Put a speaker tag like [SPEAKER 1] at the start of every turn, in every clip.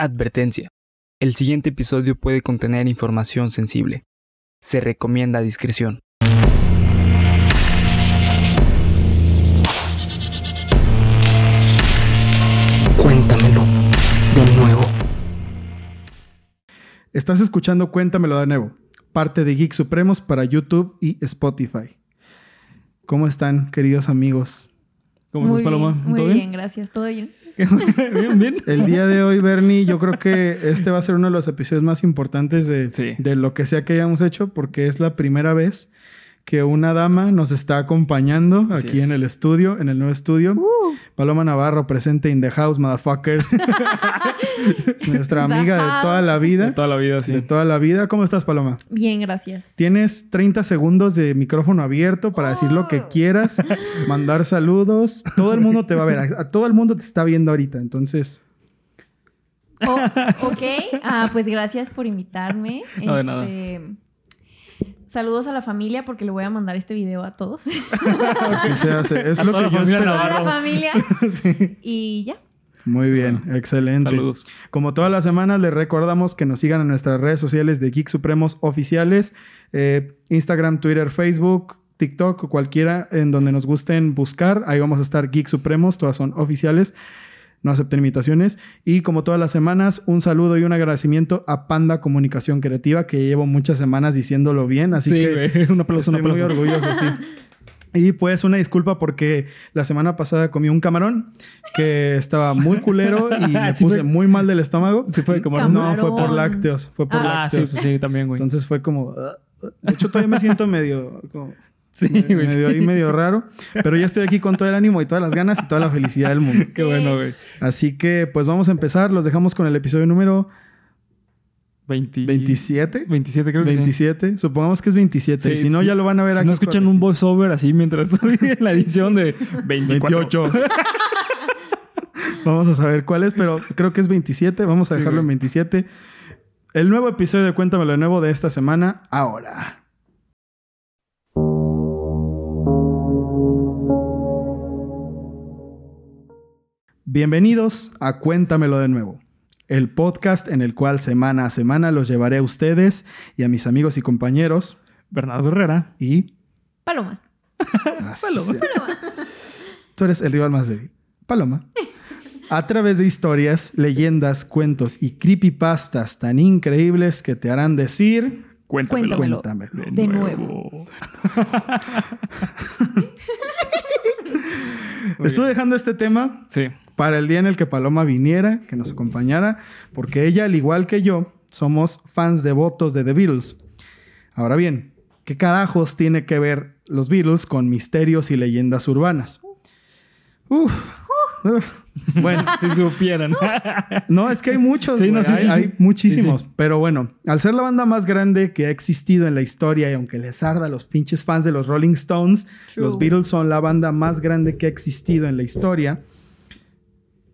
[SPEAKER 1] Advertencia. El siguiente episodio puede contener información sensible. Se recomienda discreción.
[SPEAKER 2] Cuéntamelo de nuevo.
[SPEAKER 3] Estás escuchando Cuéntamelo de nuevo, parte de Geek Supremos para YouTube y Spotify. ¿Cómo están, queridos amigos?
[SPEAKER 4] ¿Cómo
[SPEAKER 5] muy
[SPEAKER 4] estás, Paloma?
[SPEAKER 5] Bien, muy
[SPEAKER 4] ¿Todo
[SPEAKER 5] bien? gracias. ¿Todo bien?
[SPEAKER 4] bien, bien.
[SPEAKER 3] El día de hoy, Bernie, yo creo que este va a ser uno de los episodios más importantes de,
[SPEAKER 4] Sí.
[SPEAKER 3] de lo que sea que hayamos hecho, porque es la primera vez que una dama nos está acompañando
[SPEAKER 4] Así
[SPEAKER 3] aquí
[SPEAKER 4] es.
[SPEAKER 3] en el estudio, en el nuevo estudio.
[SPEAKER 5] Uh,
[SPEAKER 3] Paloma Navarro, presente in the house, motherfuckers. Es nuestra amiga de toda la
[SPEAKER 4] De
[SPEAKER 3] vida.
[SPEAKER 4] toda la vida, sí.
[SPEAKER 3] De toda la vida. ¿Cómo estás, Paloma?
[SPEAKER 5] bien, gracias.
[SPEAKER 3] Tienes 30 segundos de micrófono abierto para decir lo que
[SPEAKER 5] Oh.
[SPEAKER 3] quieras, mandar saludos. Todo el mundo te va a ver. A, a todo el mundo te está viendo ahorita. Entonces,
[SPEAKER 5] Oh, ok, ah, pues gracias por invitarme.
[SPEAKER 4] No, de nada.
[SPEAKER 5] Saludos a la familia porque le voy a mandar este video a todos.
[SPEAKER 3] así se hace. Es
[SPEAKER 4] A
[SPEAKER 3] lo que yo espero.
[SPEAKER 5] Toda la familia.
[SPEAKER 4] sí.
[SPEAKER 5] Y ya.
[SPEAKER 3] Muy bien, excelente.
[SPEAKER 4] Saludos.
[SPEAKER 3] Como todas las semanas, les recordamos que nos sigan en nuestras redes sociales de Geek Supremos oficiales: eh, Instagram, Twitter, Facebook, TikTok, o cualquiera en donde nos gusten buscar. Ahí vamos a estar Geek Supremos, todas son oficiales. No acepten imitaciones. Y como todas las semanas, un saludo y un agradecimiento a Panda Comunicación Creativa, que llevo muchas semanas diciéndolo bien. Así
[SPEAKER 4] sí,
[SPEAKER 3] que
[SPEAKER 4] güey. Un aplauso, un
[SPEAKER 3] Estoy muy
[SPEAKER 4] aplauso.
[SPEAKER 3] orgulloso, sí. Y pues una disculpa porque la semana pasada comí un camarón que estaba muy culero y me
[SPEAKER 4] Sí
[SPEAKER 3] puse
[SPEAKER 4] fue-
[SPEAKER 3] muy mal del estómago.
[SPEAKER 4] Sí, fue como.
[SPEAKER 5] Camarón.
[SPEAKER 3] No, fue por lácteos, fue por
[SPEAKER 4] Ah,
[SPEAKER 3] lácteos.
[SPEAKER 4] sí, sí, también, güey.
[SPEAKER 3] Entonces fue como... "Ah, ah". De hecho, todavía me siento medio... como-
[SPEAKER 4] Sí,
[SPEAKER 3] me-
[SPEAKER 4] güey.
[SPEAKER 3] medio
[SPEAKER 4] sí.
[SPEAKER 3] ahí medio raro. Pero ya estoy aquí con todo el ánimo y todas las ganas y toda la felicidad del mundo.
[SPEAKER 4] Qué bueno, güey.
[SPEAKER 3] Así que pues vamos a empezar. Los dejamos con el episodio número
[SPEAKER 4] 20...
[SPEAKER 3] 27.
[SPEAKER 4] 27, creo que
[SPEAKER 3] 27. Supongamos que es 27.
[SPEAKER 4] Sí,
[SPEAKER 3] si no,
[SPEAKER 4] sí.
[SPEAKER 3] ya lo van a ver aquí.
[SPEAKER 4] Si no escuchan un voiceover así mientras estoy en la edición de 24.
[SPEAKER 3] 28. Vamos a saber cuál es, pero creo que es 27. Vamos a
[SPEAKER 4] Sí,
[SPEAKER 3] dejarlo en
[SPEAKER 4] güey.
[SPEAKER 3] 27. El nuevo episodio de Cuéntamelo de nuevo de esta semana, ahora. Bienvenidos a Cuéntamelo de nuevo, el podcast en el cual semana a semana los llevaré a ustedes y a mis amigos y compañeros
[SPEAKER 4] Bernardo Herrera.
[SPEAKER 3] y...
[SPEAKER 5] Paloma.
[SPEAKER 4] Paloma.
[SPEAKER 3] sea. Tú eres el rival más débil. Paloma. A través de historias, leyendas, cuentos y creepypastas tan increíbles que te harán decir...
[SPEAKER 4] Cuéntamelo.
[SPEAKER 5] Cuéntamelo.
[SPEAKER 3] Cuéntamelo.
[SPEAKER 5] De nuevo.
[SPEAKER 4] Muy
[SPEAKER 3] Estuve dejando este tema
[SPEAKER 4] Sí.
[SPEAKER 3] Para el día en el que Paloma viniera, que nos acompañara, porque ella, al igual que yo, somos fans devotos de The Beatles. Ahora bien, ¿qué carajos tiene que ver los Beatles con misterios y leyendas urbanas? Uf. Bueno,
[SPEAKER 4] Si supieran.
[SPEAKER 3] No, es que hay muchos,
[SPEAKER 4] Sí, no, sí,
[SPEAKER 3] hay,
[SPEAKER 4] sí,
[SPEAKER 3] hay muchísimos.
[SPEAKER 4] Sí, sí.
[SPEAKER 3] Pero bueno, al ser la banda más grande que ha existido en la historia y aunque les arda a los pinches fans de los Rolling Stones,
[SPEAKER 5] True.
[SPEAKER 3] los Beatles son la banda más grande que ha existido en la historia.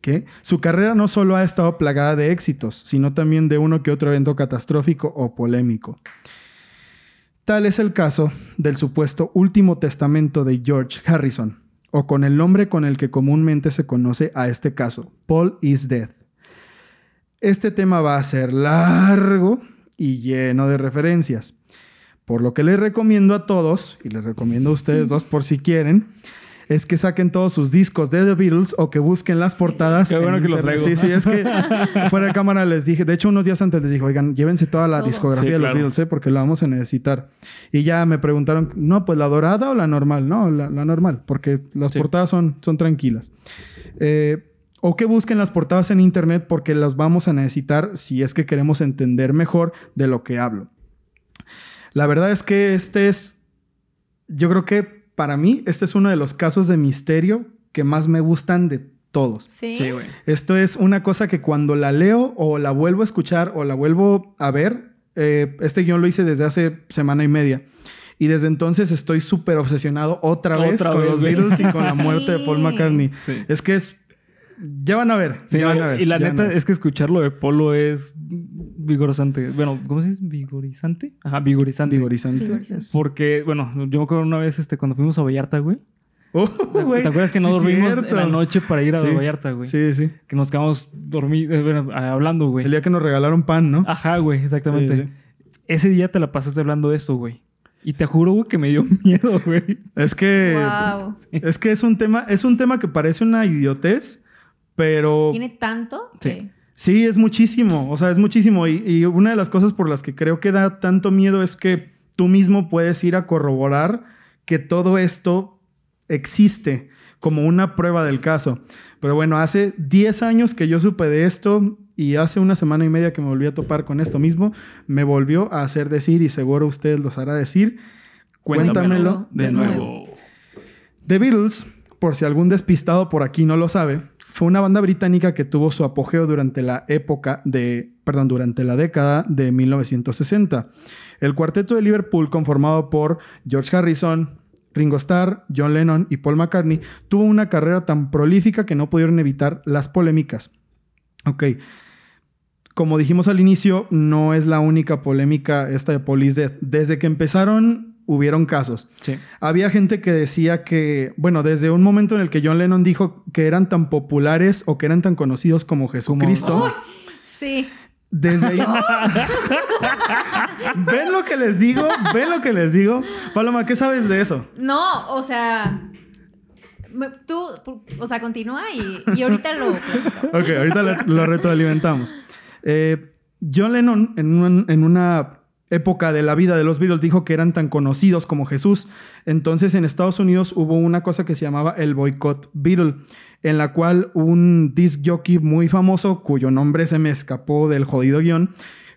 [SPEAKER 3] Que su carrera no solo ha estado plagada de éxitos, sino también de uno que otro evento catastrófico o polémico. Tal es el caso del supuesto último testamento de George Harrison, o con el nombre con el que comúnmente se conoce a este caso, Paul is Dead. Este tema va a ser largo y lleno de referencias, por lo que les recomiendo a todos, y les recomiendo a ustedes dos por si quieren, es que saquen todos sus discos de The Beatles o que busquen las portadas.
[SPEAKER 4] Qué bueno
[SPEAKER 3] en
[SPEAKER 4] que los traigo.
[SPEAKER 3] Sí, sí, es que fuera de cámara les dije, de hecho unos días antes les dije, oigan, llévense toda la discografía
[SPEAKER 4] Sí,
[SPEAKER 3] de los
[SPEAKER 4] claro.
[SPEAKER 3] Beatles, ¿eh? porque la vamos a necesitar. Y ya me preguntaron, no, pues la dorada o la normal, no, la, la normal, porque las
[SPEAKER 4] Sí.
[SPEAKER 3] portadas son, son tranquilas. Eh, o que busquen las portadas en internet porque las vamos a necesitar si es que queremos entender mejor de lo que hablo. La verdad es que este es, yo creo que para mí, este es uno de los casos de misterio que más me gustan de todos.
[SPEAKER 5] Sí.
[SPEAKER 4] Sí, güey.
[SPEAKER 3] Esto es una cosa que cuando la leo o la vuelvo a escuchar o la vuelvo a ver, eh, este guion lo hice desde hace semana y media. Y desde entonces estoy súper obsesionado otra vez
[SPEAKER 4] Otra
[SPEAKER 3] con
[SPEAKER 4] vez,
[SPEAKER 3] los. Beatles y con la muerte de Paul. McCartney.
[SPEAKER 4] Sí.
[SPEAKER 3] Es que es... Ya van a ver.
[SPEAKER 4] Sí,
[SPEAKER 3] ya van a ver.
[SPEAKER 4] y la neta es que escucharlo de Polo es vigorosante. Bueno, ¿cómo se dice? ¿Vigorizante? Ajá, vigorizante.
[SPEAKER 3] Vigorizante.
[SPEAKER 4] Porque, bueno, yo me acuerdo una vez este, cuando fuimos a Vallarta, güey.
[SPEAKER 3] Oh, güey,
[SPEAKER 4] ¿Te acuerdas que no
[SPEAKER 3] sí,
[SPEAKER 4] dormimos
[SPEAKER 3] cierto.
[SPEAKER 4] en la noche para ir a
[SPEAKER 3] Sí.
[SPEAKER 4] Vallarta, güey?
[SPEAKER 3] Sí, sí.
[SPEAKER 4] Que nos quedamos dormidos, bueno, hablando, güey.
[SPEAKER 3] El día que nos regalaron pan, ¿no?
[SPEAKER 4] Ajá, güey, exactamente.
[SPEAKER 3] Sí, sí.
[SPEAKER 4] Ese día te la pasaste hablando de esto, güey. Y te juro, güey, que me dio miedo, güey.
[SPEAKER 3] Es que.
[SPEAKER 5] Wow.
[SPEAKER 3] Es que es un tema, es un tema que parece una idiotez, pero.
[SPEAKER 5] ¿Tiene tanto?
[SPEAKER 4] Sí.
[SPEAKER 5] que-
[SPEAKER 3] Sí, es muchísimo. O sea, es muchísimo. Y, y una de las cosas por las que creo que da tanto miedo es que tú mismo puedes ir a corroborar que todo esto existe como una prueba del caso. Pero bueno, hace 10 años que yo supe de esto y hace una semana y media que me volví a topar con esto mismo, me volvió a hacer decir, y seguro ustedes los hará decir, cuéntamelo
[SPEAKER 4] de
[SPEAKER 3] de
[SPEAKER 4] nuevo.
[SPEAKER 3] nuevo. The Beatles, por si algún despistado por aquí no lo sabe, fue una banda británica que tuvo su apogeo durante la época de, perdón, durante la década de 1960. El cuarteto de Liverpool, conformado por George Harrison, Ringo Starr, John Lennon y Paul McCartney, tuvo una carrera tan prolífica que no pudieron evitar las polémicas. Ok. Como dijimos al inicio, no es la única polémica esta de Police Death. Desde que empezaron, hubieron casos.
[SPEAKER 4] Sí.
[SPEAKER 3] Había gente que decía que, bueno, desde un momento en el que John Lennon dijo que eran tan populares o que eran tan conocidos como Jesucristo,
[SPEAKER 5] sí.
[SPEAKER 3] desde ahí... ¿Ven lo que les digo? ¿Ven lo que les digo? Paloma, ¿qué sabes de eso?
[SPEAKER 5] No, o sea. Tú, o sea, continúa y, y ahorita lo.
[SPEAKER 3] Ok, ahorita lo, lo retroalimentamos. Eh, John Lennon, en, un- en una época de la vida de los Beatles, dijo que eran tan conocidos como Jesús. Entonces, en Estados Unidos hubo una cosa que se llamaba el boicot Beatle, en la cual un disc jockey muy famoso, cuyo nombre se me escapó del jodido guion,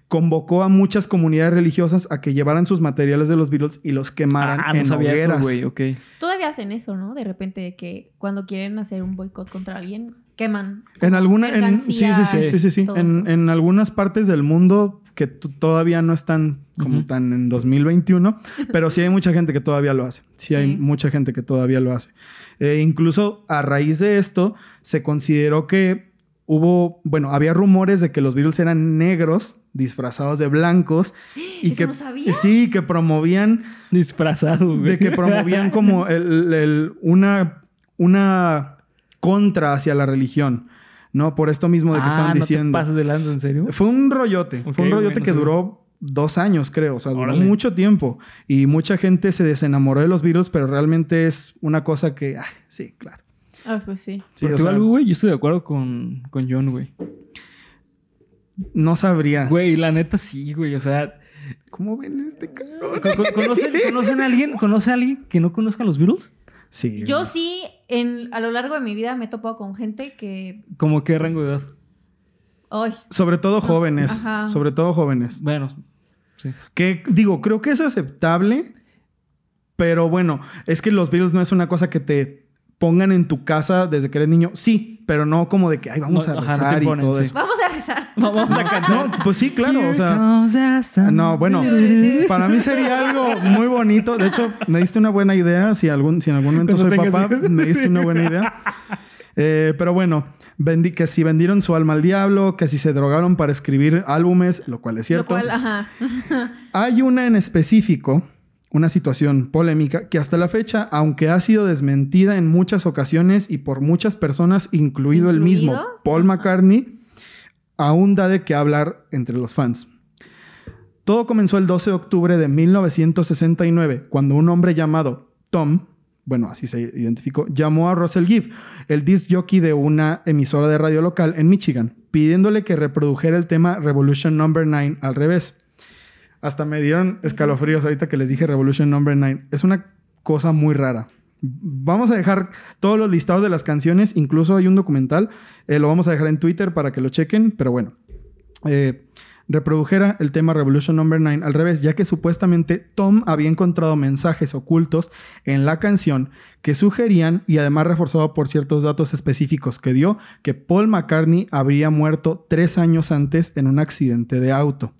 [SPEAKER 3] convocó a muchas comunidades religiosas a que llevaran sus materiales de los Beatles y los quemaran
[SPEAKER 4] Ah, no
[SPEAKER 3] en
[SPEAKER 4] sabía eso,
[SPEAKER 3] hogueras.
[SPEAKER 5] Todavía hacen eso, ¿no? De repente que cuando quieren hacer un boicot contra alguien, queman.
[SPEAKER 3] En alguna, en, sí, sí, sí, sí, sí, en algunas partes del mundo que todavía no están como tan en 2021, pero sí hay mucha gente que todavía lo hace. Sí, hay mucha gente que todavía lo hace. Eh, incluso a raíz de esto se consideró que hubo, bueno, había rumores de que los Beatles eran negros disfrazados de blancos y
[SPEAKER 5] ¿Eso
[SPEAKER 3] que
[SPEAKER 5] no sabía?
[SPEAKER 3] sí, que promovían
[SPEAKER 4] Disfrazado, güey.
[SPEAKER 3] de que promovían como el- el- una, una contra hacia la religión, ¿no? Por esto mismo de que
[SPEAKER 4] ah,
[SPEAKER 3] estaban
[SPEAKER 4] no
[SPEAKER 3] diciendo.
[SPEAKER 4] te pases de lanza, ¿en serio?
[SPEAKER 3] Fue un rollote,
[SPEAKER 4] Ok,
[SPEAKER 3] fue un rollote
[SPEAKER 4] güey, no
[SPEAKER 3] que
[SPEAKER 4] sabía.
[SPEAKER 3] duró dos años, creo, o sea, duró
[SPEAKER 4] Órale.
[SPEAKER 3] mucho tiempo y mucha gente se desenamoró de los Beatles, pero realmente es una cosa que, ah, sí, claro.
[SPEAKER 5] Ah, pues sí.
[SPEAKER 3] Sí,
[SPEAKER 4] Porque
[SPEAKER 3] o sea,
[SPEAKER 4] algo, güey, yo estoy de acuerdo con, con John, güey.
[SPEAKER 3] no sabría.
[SPEAKER 4] Güey, la neta sí, güey. O sea,
[SPEAKER 3] ¿Cómo ven este cabrón?
[SPEAKER 4] ¿con- con- ¿conocen, ¿conocen a alguien? ¿Conoce a alguien que no conozca a los Beatles?
[SPEAKER 3] Sí.
[SPEAKER 5] Yo sí, en, a lo largo de mi vida me he topado con gente que.
[SPEAKER 4] ¿Como qué rango de edad?
[SPEAKER 5] Ay,
[SPEAKER 3] Sobre todo
[SPEAKER 5] sé,
[SPEAKER 3] jóvenes,
[SPEAKER 5] ajá.
[SPEAKER 3] sobre todo jóvenes.
[SPEAKER 4] Bueno, sí.
[SPEAKER 3] Que digo, creo que es aceptable, pero bueno, es que los Beatles no es una cosa que te pongan en tu casa desde que eres niño. Sí, pero no como de que, ay, vamos
[SPEAKER 4] No,
[SPEAKER 3] a
[SPEAKER 4] ajá, no te
[SPEAKER 3] rezar
[SPEAKER 4] ponen,
[SPEAKER 3] y todo
[SPEAKER 4] sí.
[SPEAKER 3] eso.
[SPEAKER 5] vamos a rezar.
[SPEAKER 4] No, vamos a cantar.
[SPEAKER 3] No, pues sí, claro, o sea, no, bueno, para mí sería algo muy bonito. De hecho, me diste una buena idea. Si, algún, si en algún momento
[SPEAKER 4] Cuando
[SPEAKER 3] soy papá,
[SPEAKER 4] hijos.
[SPEAKER 3] me diste una buena idea. Eh, pero bueno, vendí, que si vendieron su alma al diablo, que si se drogaron para escribir álbumes, lo cual es
[SPEAKER 5] Lo
[SPEAKER 3] cierto.
[SPEAKER 5] cual, ajá.
[SPEAKER 3] Hay una en específico, una situación polémica, que hasta la fecha, aunque ha sido desmentida en muchas ocasiones y por muchas personas, incluido, el mismo. Paul McCartney, aún da de qué hablar entre los fans. Todo comenzó el 12 de octubre de 1969, cuando un hombre llamado Tom, bueno, así se identificó, llamó a Russell Gibb, el disc jockey de una emisora de radio local en Michigan, pidiéndole que reprodujera el tema Revolution Number 9 al revés. Hasta me dieron escalofríos ahorita que les dije Revolution Number 9. Es una cosa muy rara. Vamos a dejar todos los listados de las canciones, incluso hay un documental, eh, lo vamos a dejar en Twitter para que lo chequen, pero bueno. Eh, reprodujera el tema Revolution Number 9 al revés, ya que supuestamente Tom había encontrado mensajes ocultos en la canción que sugerían, y además reforzado por ciertos datos específicos que dio, que Paul McCartney habría muerto tres años antes en un accidente de auto.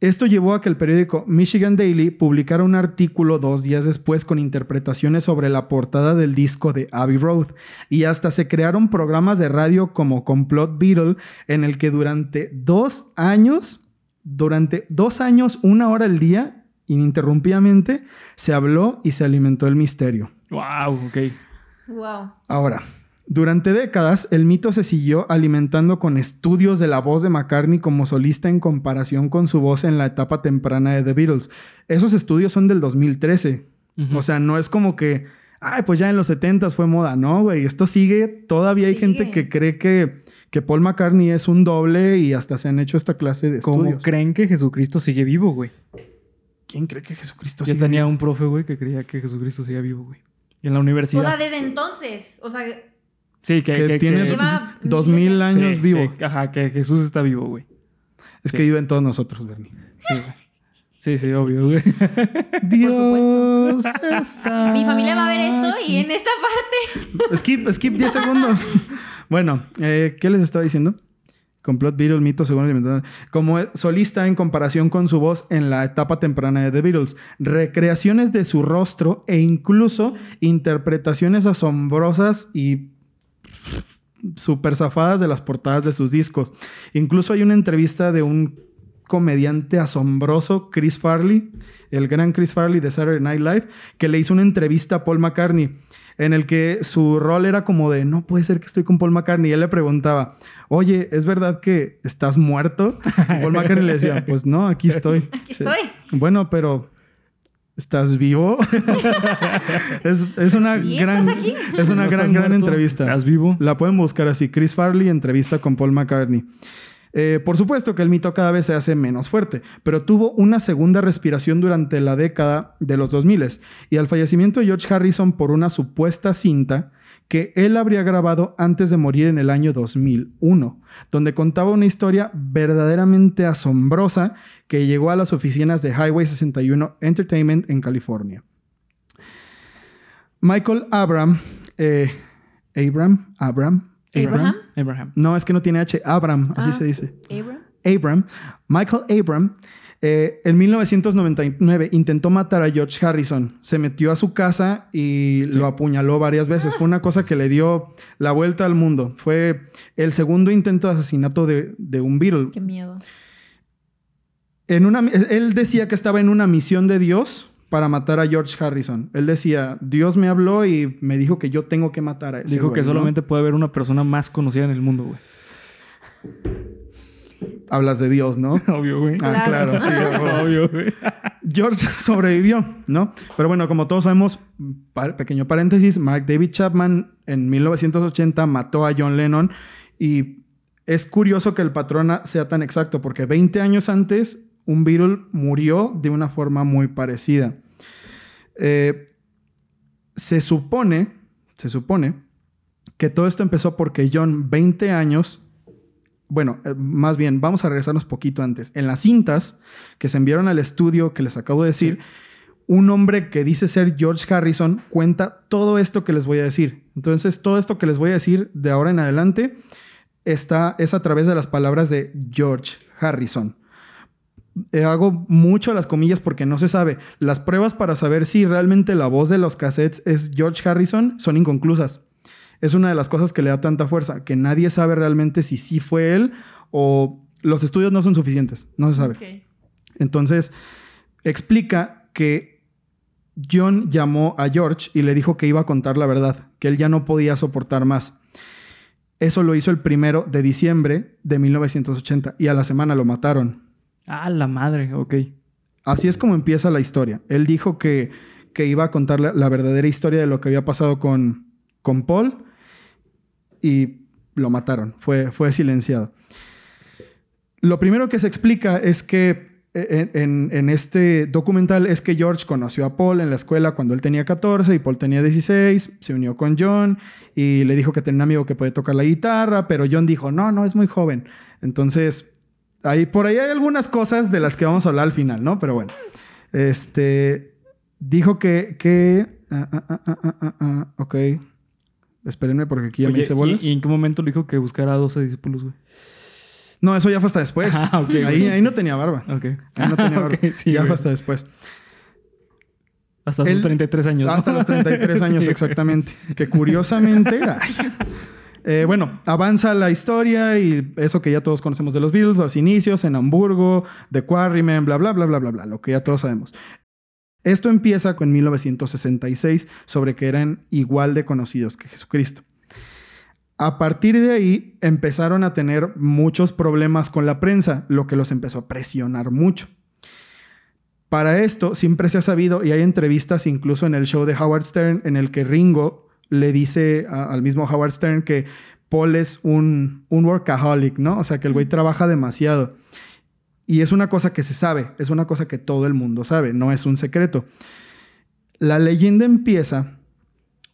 [SPEAKER 3] Esto llevó a que el periódico Michigan Daily publicara un artículo dos días después con interpretaciones sobre la portada del disco de Abbey Road y hasta se crearon programas de radio como Complot Beatle en el que durante dos años, durante dos años, una hora al día, ininterrumpidamente, se habló y se alimentó el misterio.
[SPEAKER 4] Wow, ok.
[SPEAKER 5] Wow.
[SPEAKER 3] Ahora, durante décadas, el mito se siguió alimentando con estudios de la voz de McCartney como solista en comparación con su voz en la etapa temprana de The Beatles. Esos estudios son del 2013.
[SPEAKER 4] Ujú.
[SPEAKER 3] O sea, no es como que, ay, pues ya en los 70 fue moda, ¿no, güey? Esto sigue, todavía hay
[SPEAKER 5] Sigue.
[SPEAKER 3] gente que cree que, que Paul McCartney es un doble y hasta se han hecho esta clase de
[SPEAKER 4] ¿Cómo
[SPEAKER 3] estudios.
[SPEAKER 4] creen que Jesucristo sigue vivo, güey?
[SPEAKER 3] ¿Quién cree que Jesucristo
[SPEAKER 4] Yo
[SPEAKER 3] sigue
[SPEAKER 4] tenía
[SPEAKER 3] vivo?
[SPEAKER 4] un profe, güey, que creía que Jesucristo sigue vivo, güey. Y en la universidad.
[SPEAKER 5] O sea, desde entonces. O sea,
[SPEAKER 4] sí, que,
[SPEAKER 3] que
[SPEAKER 4] que-
[SPEAKER 3] tiene
[SPEAKER 4] que-
[SPEAKER 5] Lleva
[SPEAKER 3] dos mil años
[SPEAKER 4] sí,
[SPEAKER 3] vivo.
[SPEAKER 4] que- ajá, que Jesús está vivo, güey.
[SPEAKER 3] Es
[SPEAKER 4] sí.
[SPEAKER 3] que vive en todos nosotros, Bernie.
[SPEAKER 4] Sí, güey. Sí, sí, obvio, güey.
[SPEAKER 3] Dios está.
[SPEAKER 5] Mi familia va a ver esto y en esta parte.
[SPEAKER 3] Skip, skip 10 segundos. bueno, eh, ¿qué les estaba diciendo? Complot Beatles, mito según el. Como solista en comparación con su voz en la etapa temprana de The Beatles, recreaciones de su rostro e incluso interpretaciones asombrosas y super zafadas de las portadas de sus discos. Incluso hay una entrevista de un comediante asombroso, Chris Farley, el gran Chris Farley de Saturday Night Live, que le hizo una entrevista a Paul McCartney en el que su rol era como de, no puede ser que estoy con Paul McCartney. Y él le preguntaba, oye, ¿es verdad que estás muerto? Paul McCartney le decía, pues no, aquí estoy.
[SPEAKER 5] Aquí estoy.
[SPEAKER 3] Bueno, pero ¿estás vivo? es, es una
[SPEAKER 5] Sí,
[SPEAKER 3] gran,
[SPEAKER 5] ¿estás aquí?
[SPEAKER 3] es una
[SPEAKER 4] ¿No
[SPEAKER 3] gran,
[SPEAKER 4] estás
[SPEAKER 3] gran entrevista.
[SPEAKER 4] ¿Estás vivo?
[SPEAKER 3] La pueden buscar así. Chris Farley, entrevista con Paul McCartney. Eh, por supuesto que el mito cada vez se hace menos fuerte, pero tuvo una segunda respiración durante la década de los 2000 y al fallecimiento de George Harrison por una supuesta cinta que él habría grabado antes de morir en el año 2001, donde contaba una historia verdaderamente asombrosa que llegó a las oficinas de Highway 61 Entertainment en California. Michael Abram, eh, Abram, Abram,
[SPEAKER 5] Abraham.
[SPEAKER 4] Abraham.
[SPEAKER 3] no, es que no tiene H. Abram, así
[SPEAKER 5] Ah.
[SPEAKER 3] se dice.
[SPEAKER 5] Abraham.
[SPEAKER 3] Abram, Michael Abram, eh, en 1999 intentó matar a George Harrison. Se metió a su casa y lo apuñaló varias veces. Fue una cosa que le dio la vuelta al mundo. Fue el segundo intento de asesinato de, de un Beatle.
[SPEAKER 5] Qué miedo.
[SPEAKER 3] En una, él decía que estaba en una misión de Dios para matar a George Harrison. Él decía, Dios me habló y me dijo que yo tengo que matar a ese
[SPEAKER 4] Dijo que
[SPEAKER 3] güey", ¿no?
[SPEAKER 4] solamente puede haber una persona más conocida en el mundo, güey.
[SPEAKER 3] Hablas de Dios, ¿no?
[SPEAKER 4] Obvio, güey.
[SPEAKER 3] Ah, claro,
[SPEAKER 5] Claro.
[SPEAKER 3] sí.
[SPEAKER 4] Obvio, güey.
[SPEAKER 3] George sobrevivió, ¿no? Pero bueno, como todos sabemos, pequeño paréntesis, Mark David Chapman en 1980 mató a John Lennon y es curioso que el patrón sea tan exacto porque 20 años antes un Beatle murió de una forma muy parecida. Eh, se supone, se supone que todo esto empezó porque John, 20 años, bueno, eh, más bien, vamos a regresarnos poquito antes. En las cintas que se enviaron al estudio que les acabo de decir, un hombre que dice ser George Harrison cuenta todo esto que les voy a decir. Entonces, todo esto que les voy a decir de ahora en adelante está, es a través de las palabras de George Harrison. Eh, hago mucho las comillas porque no se sabe. Las pruebas para saber si realmente la voz de los cassettes es George Harrison son inconclusas. Es una de las cosas que le da tanta fuerza, que nadie sabe realmente si sí fue él o los estudios no son suficientes, no se sabe.
[SPEAKER 5] Ok.
[SPEAKER 3] Entonces, explica que John llamó a George y le dijo que iba a contar la verdad, que él ya no podía soportar más. Eso lo hizo el primero de diciembre de 1980 y a la semana lo mataron.
[SPEAKER 4] Ah, la madre, ok.
[SPEAKER 3] Así es como empieza la historia. Él dijo que, que iba a contar la, la verdadera historia de lo que había pasado con, con Paul y lo mataron. Fue, fue silenciado. Lo primero que se explica es que en, en- este documental es que George conoció a Paul en la escuela cuando él tenía 14 y Paul tenía 16, se unió con John y le dijo que tenía un amigo que puede tocar la guitarra, pero John dijo, no, no, es muy joven. Entonces, ahí, por ahí hay algunas cosas de las que vamos a hablar al final, ¿no? Pero bueno, este, dijo que, que, ah, ah, ah, ah, ok, espérenme porque aquí ya me hice bolas.
[SPEAKER 4] ¿y, y en qué momento le dijo que buscara a 12 discípulos, güey?
[SPEAKER 3] No, eso ya fue hasta después.
[SPEAKER 4] Ah, ok,
[SPEAKER 3] ahí, no tenía barba.
[SPEAKER 4] Ok.
[SPEAKER 3] Ahí no tenía
[SPEAKER 4] Ah,
[SPEAKER 3] barba.
[SPEAKER 4] sí,
[SPEAKER 3] ya fue hasta después.
[SPEAKER 4] Hasta sus 33 años. ¿no?
[SPEAKER 3] Hasta los 33 años,
[SPEAKER 4] Sí,
[SPEAKER 3] exactamente. Que curiosamente. ay. Eh, bueno, avanza la historia y eso que ya todos conocemos de los Beatles, los inicios en Hamburgo, The Quarrymen, bla, bla, bla, bla, bla, bla, lo que ya todos sabemos. Esto empieza con 1966 sobre que eran igual de conocidos que Jesucristo. A partir de ahí empezaron a tener muchos problemas con la prensa, lo que los empezó a presionar mucho. Para esto siempre se ha sabido, y hay entrevistas incluso en el show de Howard Stern, en el que Ringo le dice a- al mismo Howard Stern que Paul es un, un workaholic, ¿no? O sea, que el güey trabaja demasiado. Y es una cosa que se sabe, es una cosa que todo el mundo sabe, no es un secreto. La leyenda empieza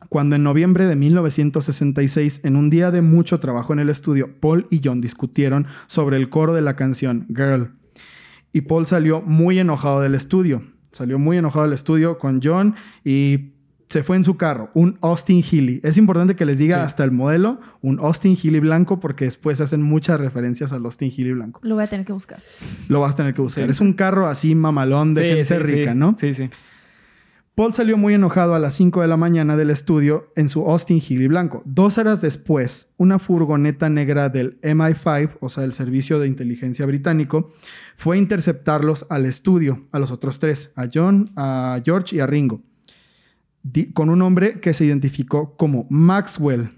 [SPEAKER 3] cuando en noviembre de 1966, en un día de mucho trabajo en el estudio, Paul y John discutieron sobre el coro de la canción Girl. Y Paul salió muy enojado del estudio. Salió muy enojado del estudio con John y se fue en su carro, un Austin Healey. Es importante que les diga
[SPEAKER 4] Sí.
[SPEAKER 3] hasta el modelo, un Austin Healey blanco, porque después hacen muchas referencias al Austin Healey blanco.
[SPEAKER 5] Lo voy a tener que buscar.
[SPEAKER 3] Lo vas a tener que buscar.
[SPEAKER 4] Sí.
[SPEAKER 3] Es un carro así mamalón de
[SPEAKER 4] Sí,
[SPEAKER 3] gente
[SPEAKER 4] sí,
[SPEAKER 3] rica,
[SPEAKER 4] sí.
[SPEAKER 3] ¿no?
[SPEAKER 4] Sí, sí.
[SPEAKER 3] Paul salió muy enojado a las 5 de la mañana del estudio en su Austin Healey blanco. Dos horas después, una furgoneta negra del MI5, o sea, el servicio de inteligencia británico, fue a interceptarlos al estudio, a los otros tres, a John, a George y a Ringo, con un hombre que se identificó como Maxwell.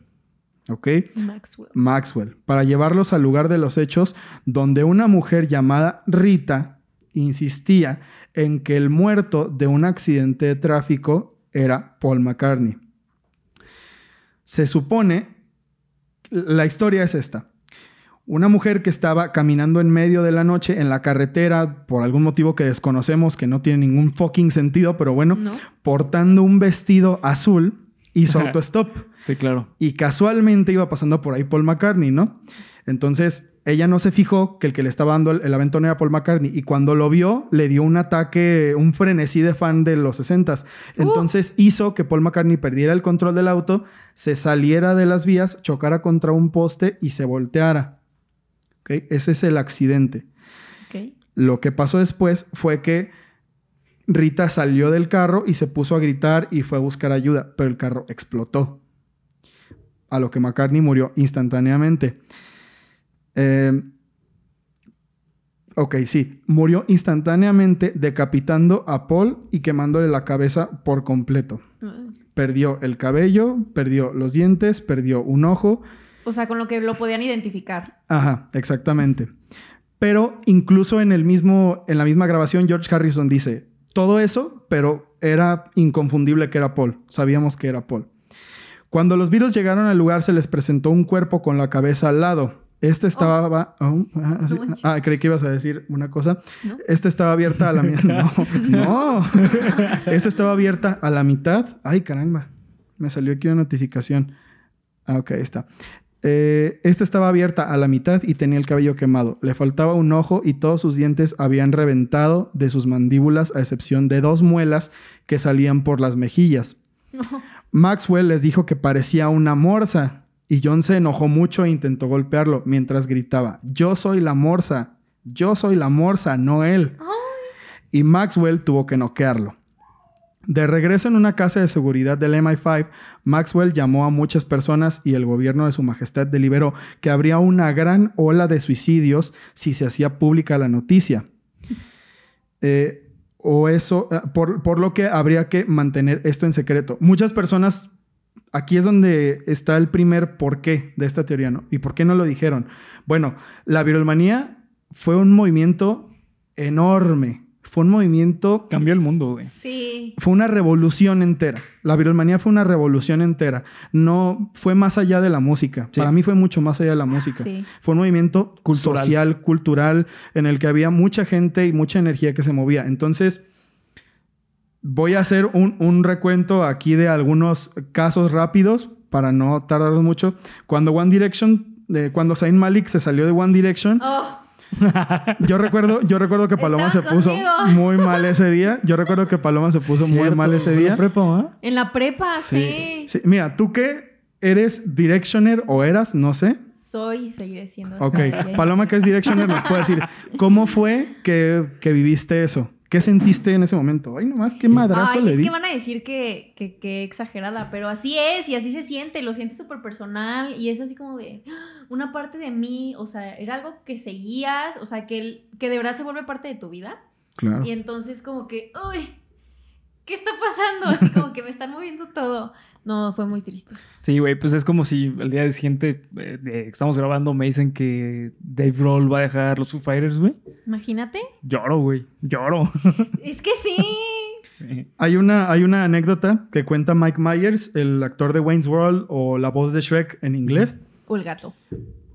[SPEAKER 3] ¿Ok?
[SPEAKER 5] Maxwell.
[SPEAKER 3] Maxwell, para llevarlos al lugar de los hechos donde una mujer llamada Rita insistía en que el muerto de un accidente de tráfico era Paul McCartney. Se supone, la historia es esta. Una mujer que estaba caminando en medio de la noche en la carretera por algún motivo que desconocemos, que no tiene ningún fucking sentido, pero bueno,
[SPEAKER 5] ¿No?
[SPEAKER 3] portando un vestido azul, hizo autostop.
[SPEAKER 4] Sí, claro.
[SPEAKER 3] Y casualmente iba pasando por ahí Paul McCartney, ¿no? Entonces ella no se fijó que el que le estaba dando el, el aventón era Paul McCartney. Y cuando lo vio, le dio un ataque, un frenesí de fan de los 60s. Entonces hizo que Paul McCartney perdiera el control del auto, se saliera de las vías, chocara contra un poste y se volteara. Ese es el accidente. Lo que pasó después fue que Rita salió del carro y se puso a gritar y fue a buscar ayuda, pero el carro explotó. A lo que McCartney murió instantáneamente. Eh, ok, sí, murió instantáneamente decapitando a Paul y quemándole la cabeza por completo. Perdió el cabello, perdió los dientes, perdió un ojo.
[SPEAKER 5] O sea, con lo que lo podían identificar.
[SPEAKER 3] Ajá, exactamente. Pero incluso en el mismo, en la misma grabación, George Harrison dice todo eso, pero era inconfundible que era Paul. Sabíamos que era Paul. Cuando los Beatles llegaron al lugar, se les presentó un cuerpo con la cabeza al lado. Este estaba. oh, ah, sí. Ah, creí que ibas a decir una cosa.
[SPEAKER 5] ¿No?
[SPEAKER 3] Esta estaba abierta a la mitad. No, no. Esta estaba abierta a la mitad. Ay, caramba. Me salió aquí una notificación. Ah, ok, ahí está. Eh, esta estaba abierta a la mitad y tenía el cabello quemado. Le faltaba un ojo y todos sus dientes habían reventado de sus mandíbulas, a excepción de dos muelas que salían por las mejillas. Maxwell les dijo que parecía una morsa y John se enojó mucho e intentó golpearlo mientras gritaba, yo soy la morsa, yo soy la morsa, no él. Y Maxwell tuvo que noquearlo. De regreso en una casa de seguridad del MI5, Maxwell llamó a muchas personas y el gobierno de su majestad deliberó que habría una gran ola de suicidios si se hacía pública la noticia. Eh, o eso, eh, por, por lo que habría que mantener esto en secreto. Muchas personas, aquí es donde está el primer porqué de esta teoría, ¿no? ¿Y por qué no lo dijeron? Bueno, la virolmanía fue un movimiento enorme. Fue un movimiento
[SPEAKER 4] Cambió el mundo, güey.
[SPEAKER 5] Sí.
[SPEAKER 3] fue una revolución entera. La virolmanía fue una revolución entera. No fue más allá de la música.
[SPEAKER 4] Sí.
[SPEAKER 3] Para mí fue mucho más allá de la música.
[SPEAKER 5] Sí.
[SPEAKER 3] Fue un movimiento
[SPEAKER 4] Cultural.
[SPEAKER 3] social, cultural, en el que había mucha gente y mucha energía que se movía. Entonces, voy a hacer un, un recuento aquí de algunos casos rápidos para no tardarnos mucho. Cuando One Direction, eh, cuando Zayn Malik se salió de One Direction,
[SPEAKER 5] Oh,
[SPEAKER 3] yo recuerdo, yo recuerdo que Paloma se puso
[SPEAKER 5] conmigo.
[SPEAKER 3] muy mal ese día. Yo recuerdo que Paloma se puso muy mal ese
[SPEAKER 4] fue la
[SPEAKER 3] día.
[SPEAKER 4] prepa, ¿ah?
[SPEAKER 5] en la prepa,
[SPEAKER 4] Sí.
[SPEAKER 5] sí.
[SPEAKER 3] Sí, mira, tú que eres Directioner o eras, no sé.
[SPEAKER 5] Soy y seguiré siendo.
[SPEAKER 3] Ok, Paloma que es Directioner nos puede decir cómo fue que, que viviste eso. ¿Qué sentiste en ese momento? Ay, nomás qué madrazo
[SPEAKER 5] Ay,
[SPEAKER 3] le
[SPEAKER 5] es
[SPEAKER 3] di.
[SPEAKER 5] que van a decir que, que, que exagerada, pero así es y así se siente, lo sientes súper personal y es así como de ¡ah! una parte de mí, o sea, era algo que seguías, o sea, que, que de verdad se vuelve parte de tu vida
[SPEAKER 3] Claro.
[SPEAKER 5] y entonces como que, uy, ¿qué está pasando? Así como que me están moviendo todo. No, fue muy triste.
[SPEAKER 4] Sí, güey, pues es como si el día siguiente eh, que estamos grabando me dicen que Dave Grohl va a dejar los Foo Fighters, güey.
[SPEAKER 5] Imagínate.
[SPEAKER 4] Lloro, güey. Lloro.
[SPEAKER 5] Es que sí.
[SPEAKER 3] Hay una, hay una anécdota que cuenta Mike Myers, el actor de Wayne's World o la voz de Shrek en inglés,
[SPEAKER 5] O el gato.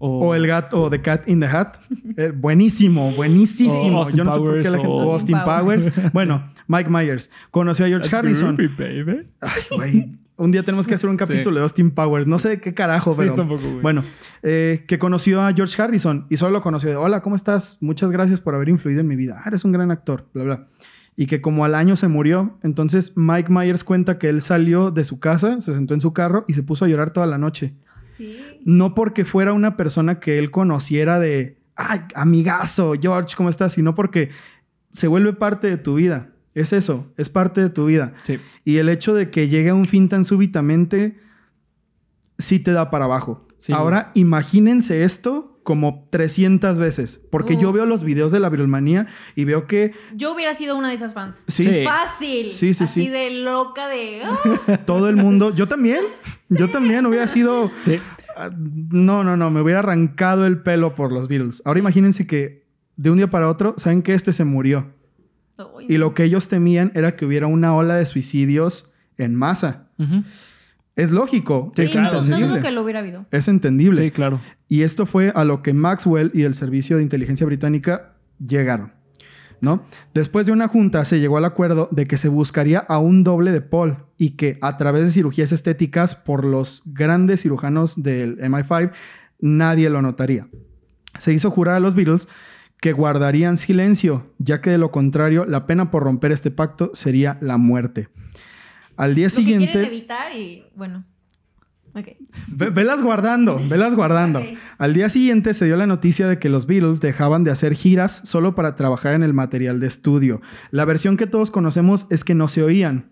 [SPEAKER 3] O el gato o The Cat in the Hat. Eh, buenísimo, buenísimo.
[SPEAKER 4] Austin
[SPEAKER 3] Yo no sé por qué la gente.
[SPEAKER 4] o-
[SPEAKER 3] Austin Powers. bueno, Mike Myers conoció a George
[SPEAKER 4] That's
[SPEAKER 3] Harrison.
[SPEAKER 4] groovy, baby.
[SPEAKER 3] Ay, güey. Un día tenemos que hacer un capítulo de Austin Powers. No sé de qué carajo,
[SPEAKER 4] Sí,
[SPEAKER 3] pero.
[SPEAKER 4] tampoco, güey.
[SPEAKER 3] Bueno, eh, que conoció a George Harrison y solo lo conoció de: Hola, ¿cómo estás? Muchas gracias por haber influido en mi vida. Ah, eres un gran actor, bla, bla. Y que como al año se murió, entonces Mike Myers cuenta que él salió de su casa, se sentó en su carro y se puso a llorar toda la noche.
[SPEAKER 5] Sí.
[SPEAKER 3] No porque fuera una persona que él conociera de, ay, amigazo, George, ¿cómo estás? Sino porque se vuelve parte de tu vida. Es eso, es parte de tu vida.
[SPEAKER 4] Sí.
[SPEAKER 3] Y el hecho de que llegue a un fin tan súbitamente, sí te da para abajo.
[SPEAKER 4] Sí,
[SPEAKER 3] Ahora, imagínense esto como 300 veces. Porque yo veo los videos de la virulmanía y veo que
[SPEAKER 5] Yo hubiera sido una de esas fans.
[SPEAKER 3] sí,
[SPEAKER 4] Sí.
[SPEAKER 5] Fácil.
[SPEAKER 3] Sí, sí,
[SPEAKER 5] Así
[SPEAKER 3] sí.
[SPEAKER 5] de loca de. ¡ah!
[SPEAKER 3] todo el mundo, yo también, yo también hubiera sido...
[SPEAKER 4] Sí.
[SPEAKER 3] Ah, No, no, no, me hubiera arrancado el pelo por los Beatles. Ahora imagínense que de un día para otro, saben que este se murió. Y lo que ellos temían era que hubiera una ola de suicidios en masa.
[SPEAKER 4] Ujú.
[SPEAKER 3] Es lógico,
[SPEAKER 4] Sí,
[SPEAKER 3] es
[SPEAKER 5] no, no
[SPEAKER 3] entendible.
[SPEAKER 5] dudo que lo hubiera habido.
[SPEAKER 3] Es entendible.
[SPEAKER 4] Sí, claro.
[SPEAKER 3] Y esto fue a lo que Maxwell y el Servicio de Inteligencia Británica llegaron. ¿No? Después de una junta se llegó al acuerdo de que se buscaría a un doble de Paul y que a través de cirugías estéticas por los grandes cirujanos del MI5 nadie lo notaría. Se hizo jurar a los Beatles que guardarían silencio, ya que de lo contrario la pena por romper este pacto sería la muerte. Al día
[SPEAKER 5] Lo que quieren
[SPEAKER 3] siguiente...
[SPEAKER 5] evitar y. Bueno. Ok.
[SPEAKER 3] Ve- velas guardando, velas guardando. Al día siguiente se dio la noticia de que los Beatles dejaban de hacer giras solo para trabajar en el material de estudio. La versión que todos conocemos es que no se oían,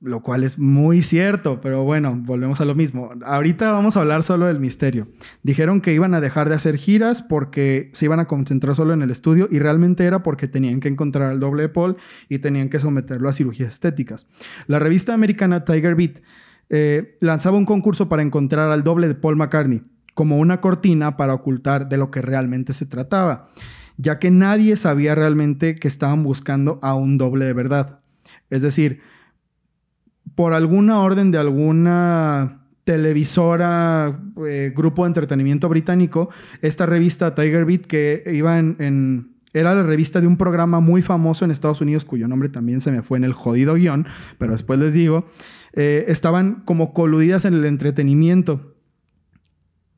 [SPEAKER 3] lo cual es muy cierto, pero bueno, volvemos a lo mismo. Ahorita vamos a hablar solo del misterio. Dijeron que iban a dejar de hacer giras porque se iban a concentrar solo en el estudio y realmente era porque tenían que encontrar al doble de Paul y tenían que someterlo a cirugías estéticas. La revista americana Tiger Beat eh, lanzaba un concurso para encontrar al doble de Paul McCartney, como una cortina para ocultar de lo que realmente se trataba, ya que nadie sabía realmente que estaban buscando a un doble de verdad. Es decir, por alguna orden de alguna televisora, eh, grupo de entretenimiento británico, esta revista Tiger Beat, que iba en, Era la revista de un programa muy famoso en Estados Unidos, cuyo nombre también se me fue en el jodido guion, pero después les digo, eh, estaban como coludidas en el entretenimiento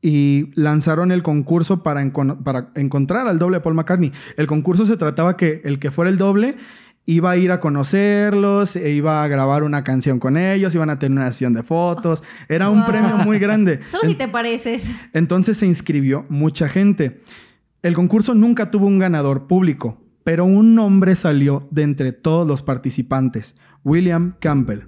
[SPEAKER 3] y lanzaron el concurso para, para encontrar al doble de Paul McCartney. El concurso se trataba que el que fuera el doble iba a ir a conocerlos, e iba a grabar una canción con ellos, iban a tener una sesión de fotos. Era un
[SPEAKER 5] Wow.
[SPEAKER 3] premio muy grande.
[SPEAKER 5] Solo si
[SPEAKER 3] En-
[SPEAKER 5] te pareces.
[SPEAKER 3] entonces se inscribió mucha gente. El concurso nunca tuvo un ganador público, pero un nombre salió de entre todos los participantes, William Campbell.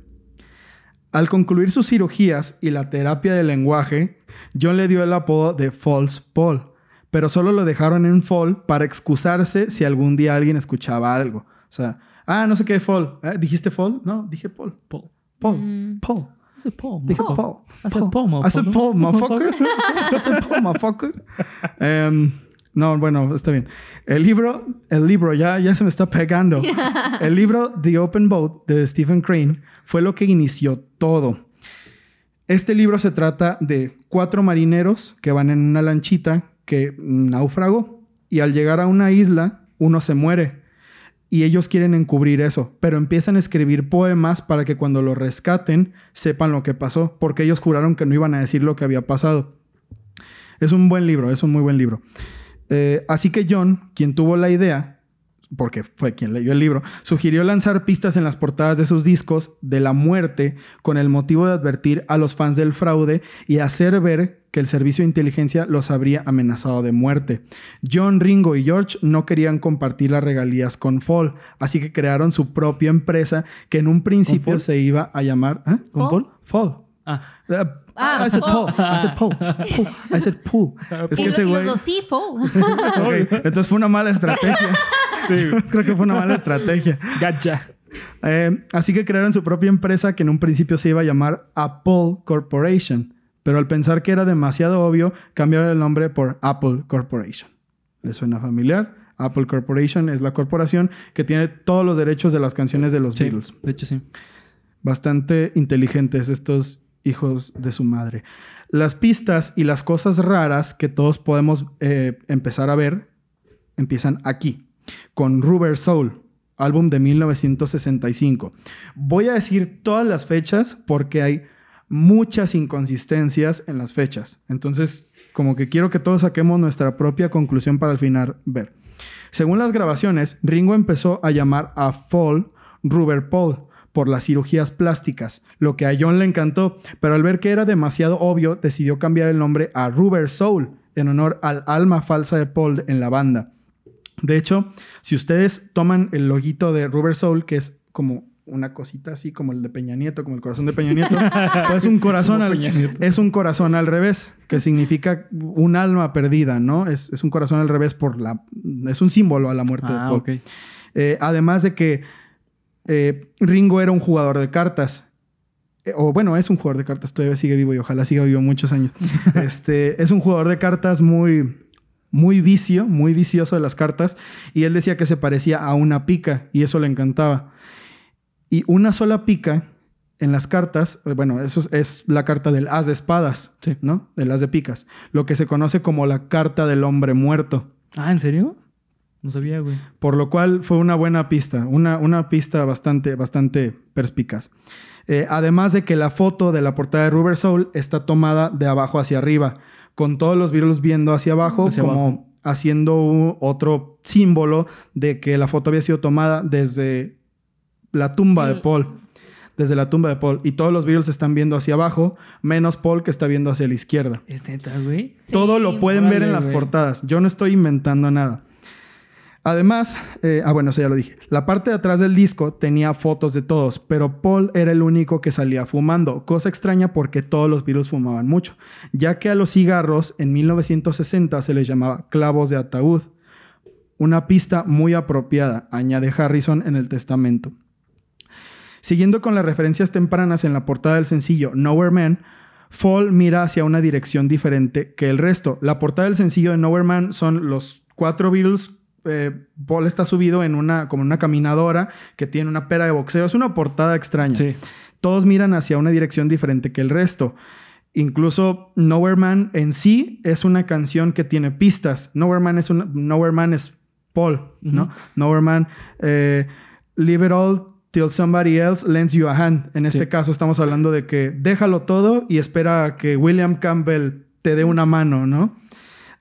[SPEAKER 3] Al concluir sus cirugías y la terapia del lenguaje, John le dio el apodo de False Paul, pero solo lo dejaron en Fall para excusarse si algún día alguien escuchaba algo. O sea, ah, no sé qué Fall. ¿Eh? ¿Dijiste Fall? No, dije Paul.
[SPEAKER 4] Paul.
[SPEAKER 3] Paul.
[SPEAKER 5] Mm.
[SPEAKER 3] Paul.
[SPEAKER 4] I said Paul.
[SPEAKER 3] Dije. Paul.
[SPEAKER 4] I said Paul,
[SPEAKER 3] I said
[SPEAKER 4] motherfucker.
[SPEAKER 3] Paul, motherfucker. I said Paul, motherfucker. Em, no, bueno, está bien. El libro, el libro, ya, ya se me está pegando. El libro The Open Boat de Stephen Crane fue lo que inició todo. Este libro se trata de cuatro marineros que van en una lanchita que naufragó y al llegar a una isla, uno se muere y ellos quieren encubrir eso, pero empiezan a escribir poemas para que cuando lo rescaten sepan lo que pasó, porque ellos juraron que no iban a decir lo que había pasado. Es un buen libro, es un muy buen libro. Eh, así que John, quien tuvo la idea, porque fue quien leyó el libro, sugirió lanzar pistas en las portadas de sus discos de la muerte con el motivo de advertir a los fans del fraude y hacer ver que el servicio de inteligencia los habría amenazado de muerte. John, Ringo y George no querían compartir las regalías con Fall, así que crearon su propia empresa que en un principio
[SPEAKER 4] Fall?
[SPEAKER 3] se iba a llamar... ¿eh?
[SPEAKER 4] ¿Con Paul?
[SPEAKER 3] Fall.
[SPEAKER 4] Ah.
[SPEAKER 5] Ah,
[SPEAKER 3] I said
[SPEAKER 5] Paul.
[SPEAKER 3] I said Paul. Paul. I said Paul. Es
[SPEAKER 5] y,
[SPEAKER 3] que ese güey.
[SPEAKER 5] sí,
[SPEAKER 3] Entonces fue una mala estrategia.
[SPEAKER 4] Sí.
[SPEAKER 3] Creo que fue una mala estrategia.
[SPEAKER 4] Gacha.
[SPEAKER 3] Eh, así que crearon su propia empresa que en un principio se iba a llamar Apple Corporation, pero al pensar que era demasiado obvio, cambiaron el nombre por Apple Corporation. ¿Les suena familiar? Apple Corporation es la corporación que tiene todos los derechos de las canciones de los
[SPEAKER 4] Sí,
[SPEAKER 3] Beatles.
[SPEAKER 4] de hecho sí.
[SPEAKER 3] Bastante inteligentes estos hijos de su madre. Las pistas y las cosas raras que todos podemos eh, empezar a ver empiezan aquí, con Rubber Soul, álbum de 1965. Voy a decir todas las fechas porque hay muchas inconsistencias en las fechas. Entonces, como que quiero que todos saquemos nuestra propia conclusión para al final ver. Según las grabaciones, Ringo empezó a llamar a Fall Rubber Paul por las cirugías plásticas, lo que a John le encantó, pero al ver que era demasiado obvio, decidió cambiar el nombre a Rubber Soul en honor al alma falsa de Paul en la banda. De hecho, si ustedes toman el loguito de Rubber Soul, que es como una cosita así como el de Peña Nieto, como el corazón de Peña Nieto, pues un corazón al,
[SPEAKER 4] Peña Nieto.
[SPEAKER 3] es un corazón al revés, que significa un alma perdida, ¿no? Es, es un corazón al revés por la... Es un símbolo a la muerte de
[SPEAKER 4] Ah,
[SPEAKER 3] Paul. Eh, además de que eh, Ringo era un jugador de cartas. Eh, o bueno, es un jugador de cartas, todavía sigue vivo y ojalá siga vivo muchos años. este, es un jugador de cartas muy, muy vicio, muy vicioso de las cartas. Y él decía que se parecía a una pica y eso le encantaba. Y una sola pica en las cartas, eh, bueno, eso es, es la carta del as de espadas,
[SPEAKER 4] Sí.
[SPEAKER 3] ¿no? Del as de picas. Lo que se conoce como la carta del hombre muerto.
[SPEAKER 4] Ah, ¿en serio? No sabía, güey.
[SPEAKER 3] Por lo cual fue una buena pista, una, una pista bastante, bastante perspicaz. Eh, además de que la foto de la portada de Rubber Soul está tomada de abajo hacia arriba, con todos los Beatles viendo hacia abajo,
[SPEAKER 4] Hacia
[SPEAKER 3] como
[SPEAKER 4] abajo.
[SPEAKER 3] haciendo un- otro símbolo de que la foto había sido tomada desde la tumba de
[SPEAKER 5] El-
[SPEAKER 3] Paul. Desde la tumba de Paul. Y todos los Beatles están viendo hacia abajo, menos Paul que está viendo hacia la izquierda.
[SPEAKER 4] Es neta, güey.
[SPEAKER 3] Todo
[SPEAKER 5] Sí.
[SPEAKER 3] lo pueden ver en las
[SPEAKER 4] güey.
[SPEAKER 3] portadas. Yo no estoy inventando nada. Además, eh, ah, bueno, eso ya lo dije. La parte de atrás del disco tenía fotos de todos, pero Paul era el único que salía fumando, cosa extraña porque todos los Beatles fumaban mucho, ya que a los cigarros en 1960 se les llamaba clavos de ataúd. Una pista muy apropiada, añade Harrison en el testamento. Siguiendo con las referencias tempranas en la portada del sencillo Nowhere Man, Fall mira hacia una dirección diferente que el resto. La portada del sencillo de Nowhere Man son los cuatro Beatles. Eh, Paul está subido en una, como una caminadora que tiene una pera de boxeo. Es una portada extraña.
[SPEAKER 4] Sí.
[SPEAKER 3] Todos miran hacia una dirección diferente que el resto. Incluso Nowhere Man en sí es una canción que tiene pistas. Nowhere Man es, una, Nowhere Man es Paul, ¿no?
[SPEAKER 4] Ujú.
[SPEAKER 3] Nowhere Man, eh, Leave It All Till Somebody Else Lends You a Hand. En este
[SPEAKER 4] Sí.
[SPEAKER 3] caso estamos hablando de que déjalo todo y espera a que William Campbell te dé una mano, ¿no?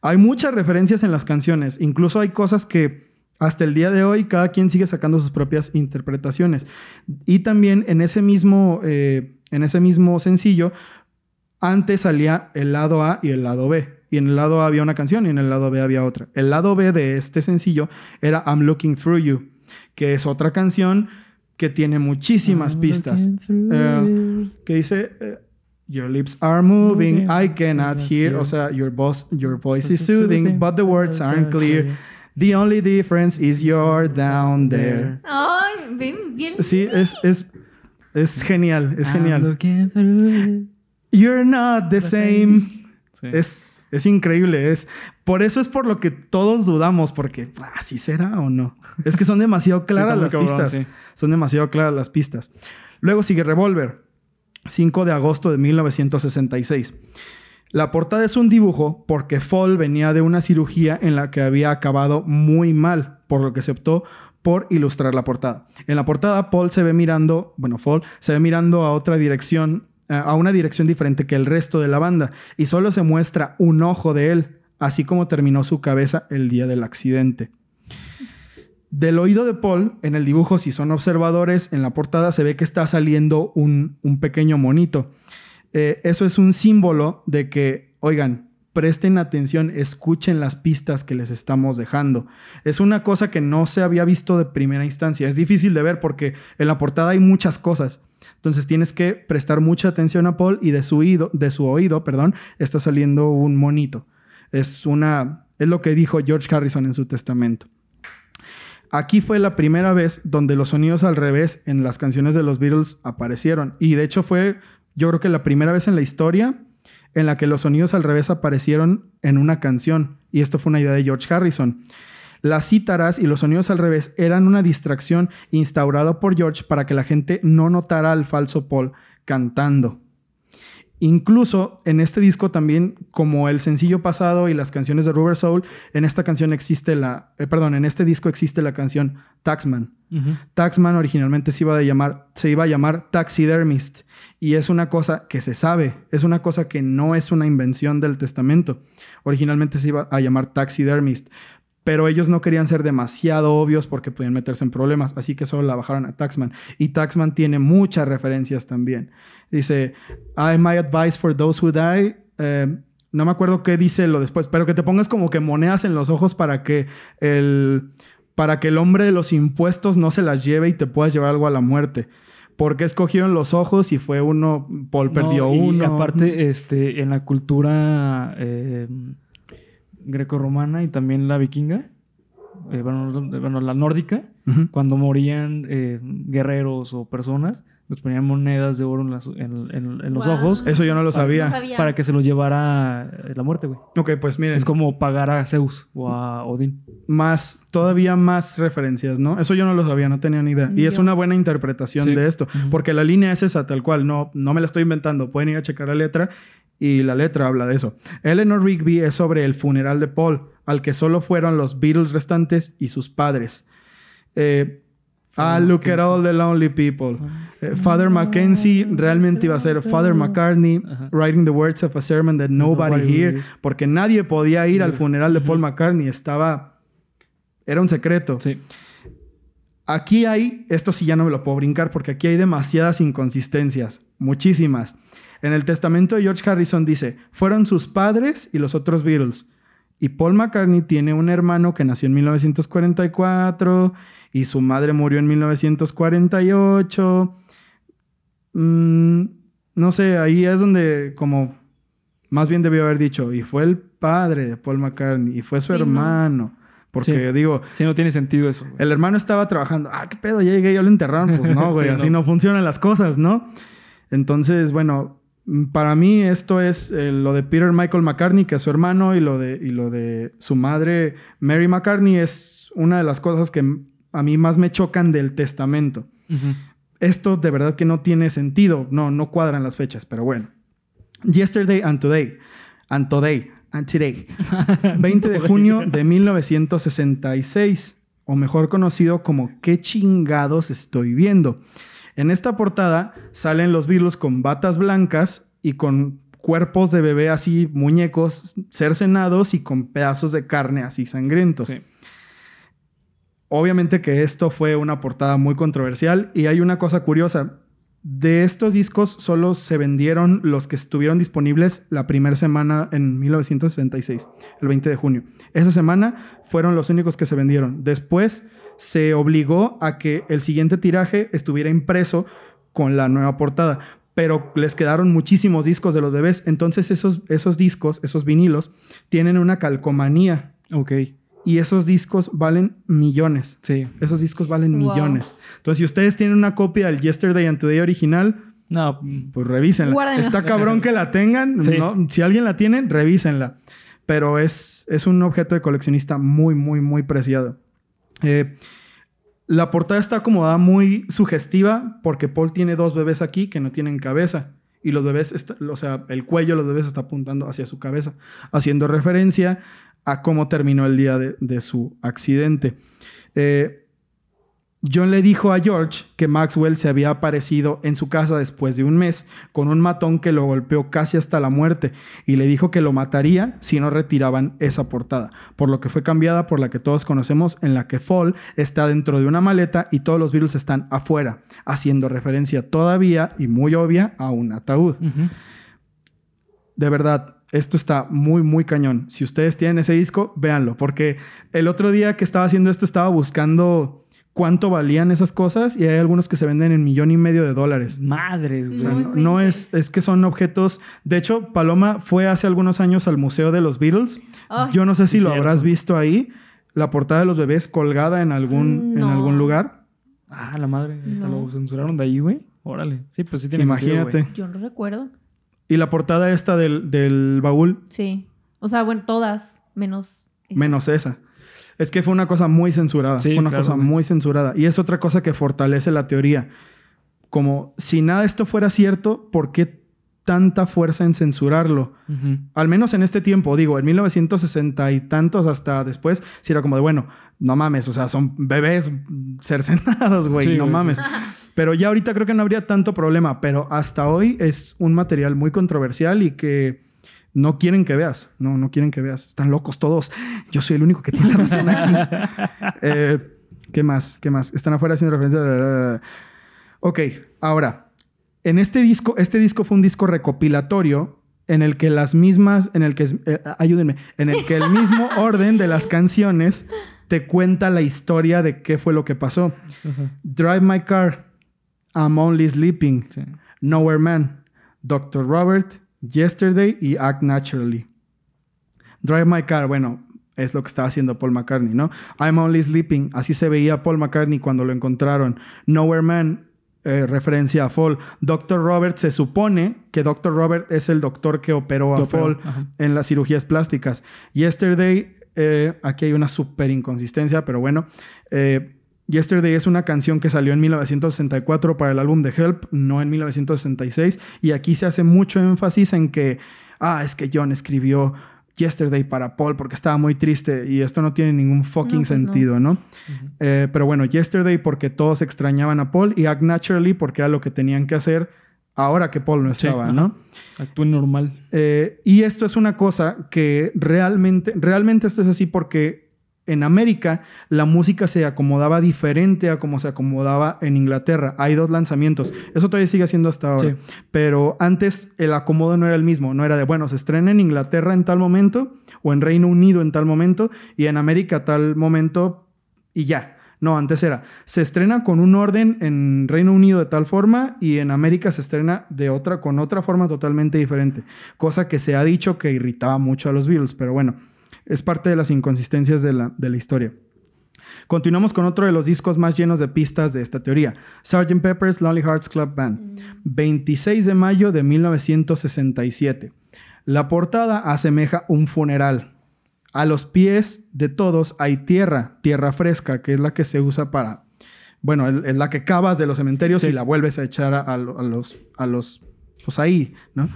[SPEAKER 3] Hay muchas referencias en las canciones. Incluso hay cosas que hasta el día de hoy cada quien sigue sacando sus propias interpretaciones. Y también en ese mismo, eh, en ese mismo sencillo, antes salía el lado A y el lado B. Y en el lado A había una canción y en el lado B había otra. El lado B de este sencillo era I'm Looking Through You, que es otra canción que tiene muchísimas pistas. Eh, que dice eh, Your lips are moving, I cannot hear. O sea, your voice, your voice is soothing, but the words aren't clear. The only difference is you're down there.
[SPEAKER 5] Ay, ven, bien.
[SPEAKER 3] Sí, es, es, es genial, es genial. You're not the same.
[SPEAKER 4] Sí.
[SPEAKER 3] Es, es increíble. Es, por eso es por lo que todos dudamos, porque así será o no. Es que son demasiado claras las
[SPEAKER 4] cabrón,
[SPEAKER 3] pistas.
[SPEAKER 4] sí.
[SPEAKER 3] Son demasiado claras las pistas. Luego sigue Revolver, 5 de agosto de 1966. La portada es un dibujo porque Fall venía de una cirugía en la que había acabado muy mal, por lo que se optó por ilustrar la portada. En la portada Paul se ve mirando, bueno, Fall se ve mirando a otra dirección, eh, a una dirección diferente que el resto de la banda y solo se muestra un ojo de él, así como terminó su cabeza el día del accidente. Del oído de Paul, en el dibujo, si son observadores, en la portada se ve que está saliendo un, pequeño monito. Eh, eso es un símbolo de que, oigan, presten atención, escuchen las pistas que les estamos dejando. Es una cosa que no se había visto de primera instancia. Es difícil de ver porque en la portada hay muchas cosas. Entonces tienes que prestar mucha atención a Paul y de su oído, de su oído, perdón, está saliendo un monito. Es una, es lo que dijo George Harrison en su testamento. Aquí fue la primera vez donde los sonidos al revés en las canciones de los Beatles aparecieron. Y de hecho fue, yo creo que la primera vez en la historia en la que los sonidos al revés aparecieron en una canción. Y esto fue una idea de George Harrison. Las cítaras y los sonidos al revés eran una distracción instaurada por George para que la gente no notara al falso Paul cantando. Incluso en este disco también, como el sencillo pasado y las canciones de Rubber Soul, en esta canción existe la, eh, perdón, en este disco existe la canción Taxman. Taxman originalmente se iba, a llamar, se iba a llamar Taxidermist y es una cosa que se sabe, es una cosa que no es una invención del testamento. Originalmente se iba a llamar Taxidermist, pero ellos no querían ser demasiado obvios porque podían meterse en problemas, así que solo la bajaron a Taxman. Y Taxman tiene muchas referencias también. Dice, I my advice for those who die. Eh, no me acuerdo qué dice lo después, pero que te pongas como que monedas en los ojos para que el, para que el hombre de los impuestos no se las lleve y te puedas llevar algo a la muerte. Porque escogieron los ojos y fue uno, Paul perdió
[SPEAKER 4] y
[SPEAKER 3] uno.
[SPEAKER 4] aparte, este, en la cultura eh, grecorromana y también la vikinga, eh, bueno, bueno, la nórdica, cuando morían eh, guerreros o personas, les ponían monedas de oro en, las- en- en- en los
[SPEAKER 5] Wow.
[SPEAKER 4] ojos
[SPEAKER 3] Eso yo no lo
[SPEAKER 5] No
[SPEAKER 3] sabía.
[SPEAKER 4] para que se los llevara eh, la muerte, güey.
[SPEAKER 3] Ok, pues miren.
[SPEAKER 4] Es como pagar a Zeus o a Odín.
[SPEAKER 3] más, todavía más referencias, ¿no? Eso yo no lo sabía, no tenía ni idea. Y es una buena interpretación
[SPEAKER 4] Sí.
[SPEAKER 3] de esto, porque la línea es esa tal cual, no, no me la estoy inventando, pueden ir a checar la letra y la letra habla de eso. Eleanor Rigby es sobre el funeral de Paul, al que solo fueron los Beatles restantes y sus padres. Eh, ah, look at all the lonely people. Eh, Father Mackenzie realmente iba a ser Father McCartney writing the words of a sermon that nobody, hear, porque nadie podía ir al funeral de Paul. McCartney, estaba era un secreto.
[SPEAKER 4] Sí.
[SPEAKER 3] Aquí hay, esto sí ya no me lo puedo brincar porque aquí hay demasiadas inconsistencias, muchísimas. En el testamento de George Harrison dice, fueron sus padres y los otros Beatles. Y Paul McCartney tiene un hermano que nació en 1944 y su madre murió en 1948. Mm, no sé, ahí es donde como más bien debió haber dicho, y fue el padre de Paul McCartney y fue su
[SPEAKER 5] Sí, no.
[SPEAKER 3] hermano. Porque
[SPEAKER 4] Sí.
[SPEAKER 3] digo,
[SPEAKER 4] Sí, no tiene sentido eso. güey.
[SPEAKER 3] el hermano estaba trabajando. Ah, qué pedo, ya llegué, ya lo enterraron. Pues no, güey,
[SPEAKER 4] Sí,
[SPEAKER 3] así
[SPEAKER 4] no.
[SPEAKER 3] no. funcionan las cosas, ¿no? Entonces, bueno, para mí esto es eh, lo de Peter Michael McCartney, que es su hermano, y lo, de, y lo de su madre, Mary McCartney, es una de las cosas que a mí más me chocan del testamento. Esto de verdad que no tiene sentido, no, no cuadran las fechas, pero bueno. Yesterday and Today, and Today, and Today. 20 de junio de 1966, o mejor conocido como ¿Qué chingados estoy viendo? En esta portada salen los Beatles con batas blancas y con cuerpos de bebé así, muñecos cercenados y con pedazos de carne así sangrientos.
[SPEAKER 4] Sí.
[SPEAKER 3] Obviamente que esto fue una portada muy controversial y hay una cosa curiosa. De estos discos solo se vendieron los que estuvieron disponibles la primera semana en 1966, el 20 de junio. Esa semana fueron los únicos que se vendieron. Después se obligó a que el siguiente tiraje estuviera impreso con la nueva portada. Pero les quedaron muchísimos discos de los bebés. Entonces esos, esos discos, esos vinilos, tienen una calcomanía.
[SPEAKER 4] Ok.
[SPEAKER 3] Y esos discos valen millones.
[SPEAKER 4] Sí.
[SPEAKER 3] Esos discos valen
[SPEAKER 5] Wow.
[SPEAKER 3] millones. Entonces, si ustedes tienen una copia del Yesterday and Today original,
[SPEAKER 4] No,
[SPEAKER 3] pues revísenla.
[SPEAKER 5] Guárdenla.
[SPEAKER 3] Está cabrón que la tengan.
[SPEAKER 4] Sí.
[SPEAKER 3] ¿no? Si alguien la tiene, revísenla. Pero es, es un objeto de coleccionista muy, muy, muy preciado. Eh, la portada está acomodada muy sugestiva porque Paul tiene dos bebés aquí que no tienen cabeza. Y los bebés, o sea, el cuello de los bebés está apuntando hacia su cabeza, haciendo referencia a cómo terminó el día de, de su accidente. Eh, John le dijo a George que Maxwell se había aparecido en su casa después de un mes con un matón que lo golpeó casi hasta la muerte y le dijo que lo mataría si no retiraban esa portada, por lo que fue cambiada por la que todos conocemos en la que Fall está dentro de una maleta y todos los Beatles están afuera, haciendo referencia todavía y muy obvia a un ataúd. De verdad, esto está muy, muy cañón. Si ustedes tienen ese disco, véanlo, porque el otro día que estaba haciendo esto estaba buscando cuánto valían esas cosas y hay algunos que se venden en millón y medio de dólares.
[SPEAKER 4] Madres,
[SPEAKER 3] O
[SPEAKER 4] güey.
[SPEAKER 3] sea, no, es, es que son objetos. De hecho, Paloma fue hace algunos años al Museo de los Beatles. Yo no sé si lo
[SPEAKER 4] cierto.
[SPEAKER 3] habrás visto ahí. la portada de los bebés colgada en algún,
[SPEAKER 5] Mm,
[SPEAKER 3] en
[SPEAKER 5] no.
[SPEAKER 3] algún lugar.
[SPEAKER 4] Ah, la madre. hasta
[SPEAKER 5] No.
[SPEAKER 4] Lo censuraron de ahí, güey. Órale. Sí, pues sí tiene sentido,
[SPEAKER 3] Imagínate.
[SPEAKER 4] güey.
[SPEAKER 5] Yo no recuerdo.
[SPEAKER 3] Y la portada esta del, del baúl,
[SPEAKER 5] Sí. O sea, bueno, todas, menos. esa.
[SPEAKER 3] menos esa. Es que fue una cosa muy censurada.
[SPEAKER 4] Sí,
[SPEAKER 3] fue una
[SPEAKER 4] claro,
[SPEAKER 3] cosa
[SPEAKER 4] güey.
[SPEAKER 3] muy censurada. Y es otra cosa que fortalece la teoría. Como si nada de esto fuera cierto, ¿por qué tanta fuerza en censurarlo? Al menos en este tiempo, digo, en 1960 y tantos hasta después, si era como de, bueno, no mames, o sea, son bebés cercenados, güey,
[SPEAKER 4] Sí,
[SPEAKER 3] no
[SPEAKER 4] güey,
[SPEAKER 3] mames. Pero ya ahorita creo que no habría tanto problema, pero hasta hoy es un material muy controversial y que no quieren que veas, no, no quieren que veas. Están locos todos. Yo soy el único que tiene la razón aquí. Eh, ¿Qué más? ¿Qué más? Están afuera haciendo referencia. Ok, ahora, en este disco, este disco fue un disco recopilatorio en el que las mismas, en el que, eh, ayúdenme, en el que el mismo orden de las canciones te cuenta la historia de qué fue lo que pasó. Drive My Car, I'm Only Sleeping,
[SPEAKER 4] Sí.
[SPEAKER 3] Nowhere Man, Dr. Robert, Yesterday y Act Naturally. Drive My Car, bueno, es lo que estaba haciendo Paul McCartney, ¿no? I'm Only Sleeping, así se veía Paul McCartney cuando lo encontraron. Nowhere Man, eh, referencia a Fall. Dr. Robert, se supone que Dr. Robert es el doctor que operó a Fall en las cirugías plásticas. Yesterday, eh, aquí hay una súper inconsistencia, pero bueno. eh, Yesterday es una canción que salió en 1964 para el álbum de Help, no en 1966. Y aquí se hace mucho énfasis en que, ah, es que John escribió Yesterday para Paul porque estaba muy triste y esto no tiene ningún fucking
[SPEAKER 5] No, pues no.
[SPEAKER 3] sentido, ¿no? Eh, pero bueno, Yesterday porque todos extrañaban a Paul y Act Naturally porque era lo que tenían que hacer ahora que Paul no estaba. ¿no?
[SPEAKER 4] Actúen normal.
[SPEAKER 3] Eh, y esto es una cosa que realmente, realmente esto es así porque en América la música se acomodaba diferente a como se acomodaba en Inglaterra. Hay dos lanzamientos. Eso todavía sigue siendo hasta ahora.
[SPEAKER 4] Sí.
[SPEAKER 3] Pero antes el acomodo no era el mismo. No era de, bueno, se estrena en Inglaterra en tal momento o en Reino Unido en tal momento y en América tal momento y ya. No, antes era, se estrena con un orden en Reino Unido de tal forma y en América se estrena de otra, con otra forma totalmente diferente. Cosa que se ha dicho que irritaba mucho a los Beatles, pero bueno, es parte de las inconsistencias de la, de la historia. Continuamos con otro de los discos más llenos de pistas de esta teoría, Sgt. Pepper's Lonely Hearts Club Band, 26 de mayo de 1967. La portada asemeja un funeral. A los pies de todos hay tierra, tierra fresca, que es la que se usa para, bueno, es, la que cavas de los cementerios
[SPEAKER 4] Sí.
[SPEAKER 3] y la vuelves a echar a, a lo- a los, a los, pues ahí, ¿no?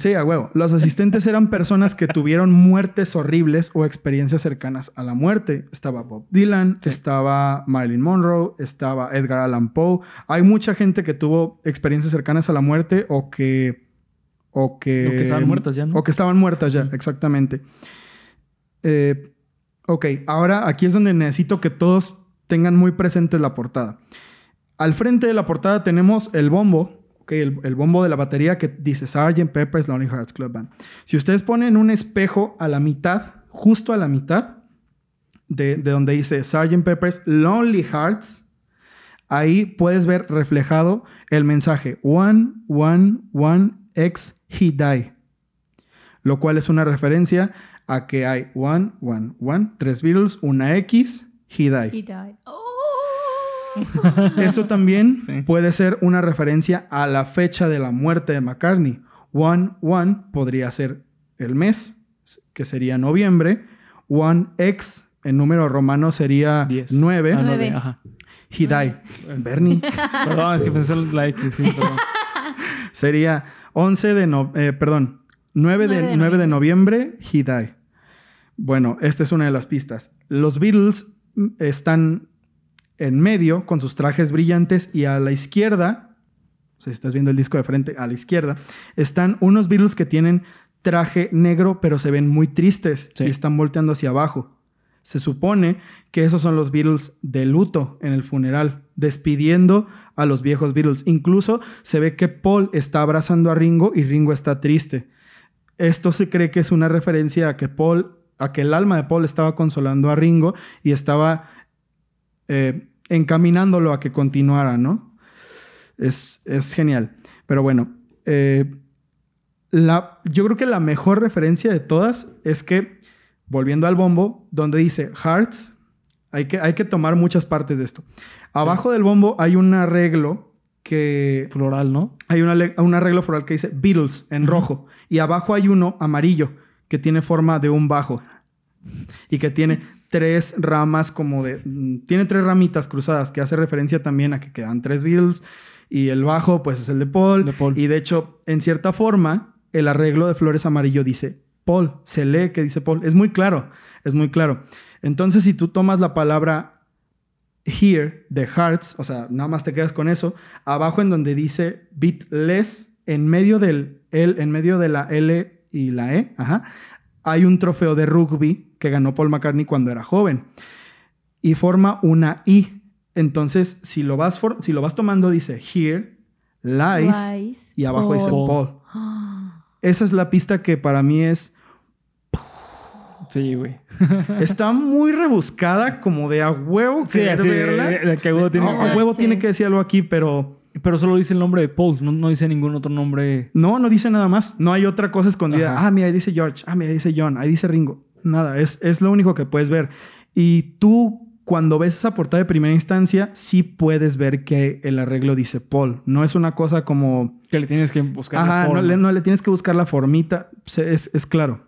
[SPEAKER 3] Sí, a huevo. Los asistentes eran personas que tuvieron muertes horribles o experiencias cercanas a la muerte. Estaba Bob Dylan, estaba Marilyn Monroe, estaba Edgar Allan Poe. Hay mucha gente que tuvo experiencias cercanas a la muerte o que... O que,
[SPEAKER 4] O que estaban muertas ya, ¿no?
[SPEAKER 3] O que estaban muertas ya, exactamente. Eh, ok, ahora aquí es donde necesito que todos tengan muy presente la portada. Al frente de la portada tenemos el bombo, ok, el, el bombo de la batería que dice Sgt. Pepper's Lonely Hearts Club Band. Si ustedes ponen un espejo a la mitad, justo a la mitad, de, de donde dice Sgt. Pepper's Lonely Hearts, ahí puedes ver reflejado el mensaje One, One, One, X, He Die. Lo cual es una referencia a que hay One, One, One, tres Beatles, una X, He Die.
[SPEAKER 5] he died. Oh.
[SPEAKER 3] Esto también
[SPEAKER 4] Sí.
[SPEAKER 3] puede ser una referencia a la fecha de la muerte de McCartney. One, one podría ser el mes, que sería noviembre. One X en número romano sería
[SPEAKER 4] 10.
[SPEAKER 3] 9.
[SPEAKER 4] Ah, Ajá.
[SPEAKER 3] He died. Bernie.
[SPEAKER 4] Perdón, es que pensé en la X, sí, perdón.
[SPEAKER 3] sería 11 de no, eh, perdón, 9 de,
[SPEAKER 5] 9 de
[SPEAKER 3] 9 de noviembre, He died. Bueno, esta es una de las pistas. Los Beatles mm, están en medio con sus trajes brillantes y a la izquierda, o sea, si estás viendo el disco de frente, a la izquierda, están unos Beatles que tienen traje negro pero se ven muy tristes
[SPEAKER 4] Sí.
[SPEAKER 3] y están volteando hacia abajo. Se supone que esos son los Beatles de luto en el funeral, despidiendo a los viejos Beatles. Incluso se ve que Paul está abrazando a Ringo y Ringo está triste. Esto se cree que es una referencia a que Paul, a que el alma de Paul estaba consolando a Ringo y estaba eh, encaminándolo a que continuara, ¿no? Es, es genial. Pero bueno, eh, la, yo creo que la mejor referencia de todas es que volviendo al bombo, donde dice Hearts, hay que, hay que tomar muchas partes de esto. Abajo del bombo hay un arreglo que...
[SPEAKER 4] Floral, ¿no?
[SPEAKER 3] Hay una un arreglo floral que dice Beatles en rojo. Y abajo hay uno amarillo que tiene forma de un bajo. Y que tiene tres ramas como de... mm, Tiene tres ramitas cruzadas que hace referencia también a que quedan tres Beatles. Y el bajo pues es el de Paul.
[SPEAKER 4] De Paul.
[SPEAKER 3] Y de hecho, en cierta forma, el arreglo de flores amarillo dice Paul. Se lee que dice Paul. Es muy claro. Es muy claro. Entonces, si tú tomas la palabra here de hearts, o sea, nada más te quedas con eso, abajo en donde dice beatless, en medio del L, en medio de la L y la E, ajá, hay un trofeo de rugby que ganó Paul McCartney cuando era joven y forma una I. Entonces, si lo vas, for- si lo vas tomando, dice here, lies,
[SPEAKER 5] Lies.
[SPEAKER 3] y abajo dice
[SPEAKER 5] Paul.
[SPEAKER 3] Esa es la pista que para mí es
[SPEAKER 4] Sí, güey.
[SPEAKER 3] está muy rebuscada, como de a huevo
[SPEAKER 4] Sí,
[SPEAKER 3] querer verla.
[SPEAKER 4] de- de que a huevo tiene-
[SPEAKER 3] No, a huevo tiene que decir algo aquí, pero
[SPEAKER 4] Pero solo dice el nombre de Paul, no, no dice ningún otro nombre.
[SPEAKER 3] no, no dice nada más. No hay otra cosa escondida.
[SPEAKER 4] Ajá.
[SPEAKER 3] Ah, mira, ahí dice George. Ah, mira, ahí dice John. Ahí dice Ringo. Nada, es, es lo único que puedes ver. Y tú, cuando ves esa portada de primera instancia, sí puedes ver que el arreglo dice Paul. No es una cosa como...
[SPEAKER 4] Que le tienes que buscar. la
[SPEAKER 3] no
[SPEAKER 4] forma.
[SPEAKER 3] le, no le tienes que buscar la formita. Es, es claro.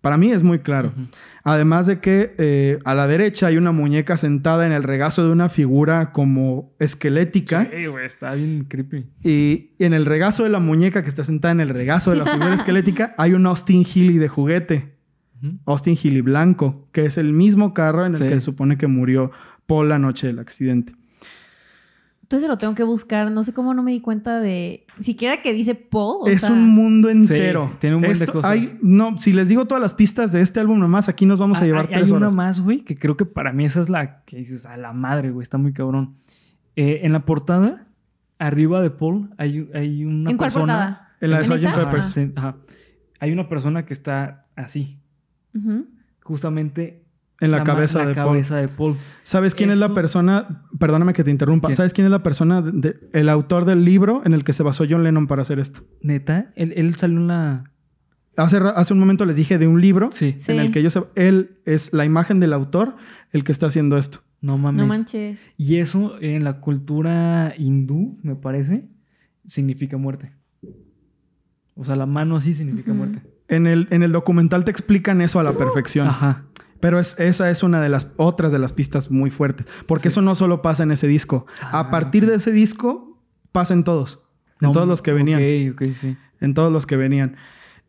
[SPEAKER 3] Para mí es muy claro. Además de que eh, a la derecha hay una muñeca sentada en el regazo de una figura como esquelética.
[SPEAKER 4] Sí, güey, está bien creepy.
[SPEAKER 3] Y en el regazo de la muñeca que está sentada en el regazo de la figura esquelética hay un Austin Healy de juguete. Austin Healy blanco, que es el mismo carro en el
[SPEAKER 4] Sí.
[SPEAKER 3] que se supone que murió Paul la noche del accidente.
[SPEAKER 5] Entonces lo tengo que buscar. No sé cómo no me di cuenta de. Siquiera que dice Paul. o
[SPEAKER 3] es
[SPEAKER 5] sea,
[SPEAKER 3] un mundo entero.
[SPEAKER 4] tiene un buen de cosas.
[SPEAKER 3] hay- no, si les digo todas las pistas de este álbum nomás, aquí nos vamos a
[SPEAKER 4] Ah,
[SPEAKER 3] llevar
[SPEAKER 4] hay, hay una más, güey, que creo que para mí esa es la que dices, a la madre, güey, está muy cabrón. Eh, en la portada, arriba de Paul, hay, hay una
[SPEAKER 5] ¿En cuál
[SPEAKER 4] persona.
[SPEAKER 5] portada?
[SPEAKER 3] En la de
[SPEAKER 5] ¿En
[SPEAKER 3] Sgt.
[SPEAKER 4] Ajá,
[SPEAKER 3] Peppers.
[SPEAKER 4] sí, ajá. Hay una persona que está así,
[SPEAKER 5] Ujú.
[SPEAKER 4] justamente
[SPEAKER 3] En la
[SPEAKER 4] ma-
[SPEAKER 3] cabeza
[SPEAKER 4] la
[SPEAKER 3] de Paul.
[SPEAKER 4] cabeza de Paul.
[SPEAKER 3] ¿Sabes quién es la persona? Perdóname que te interrumpa.
[SPEAKER 4] ¿Quién?
[SPEAKER 3] ¿Sabes quién es la persona, de- de- el autor del libro en el que se basó John Lennon para hacer esto?
[SPEAKER 4] Neta, él, él salió en la.
[SPEAKER 3] Hace, hace un momento les dije de un libro
[SPEAKER 4] Sí,
[SPEAKER 5] Sí.
[SPEAKER 3] en el que ellos, él es la imagen del autor el que está haciendo esto.
[SPEAKER 4] no mames.
[SPEAKER 5] No manches.
[SPEAKER 4] Y eso en la cultura hindú, me parece, significa muerte. O sea, la mano así significa muerte.
[SPEAKER 3] En el, en el documental te explican eso a la perfección.
[SPEAKER 4] Ajá.
[SPEAKER 3] Pero es, esa es una de las otras de las pistas muy fuertes. Porque
[SPEAKER 4] Sí.
[SPEAKER 3] eso no solo pasa en ese disco.
[SPEAKER 4] Ah,
[SPEAKER 3] a partir de ese disco pasa en todos. En
[SPEAKER 4] No,
[SPEAKER 3] todos los que venían.
[SPEAKER 4] Sí.
[SPEAKER 3] En todos los que venían.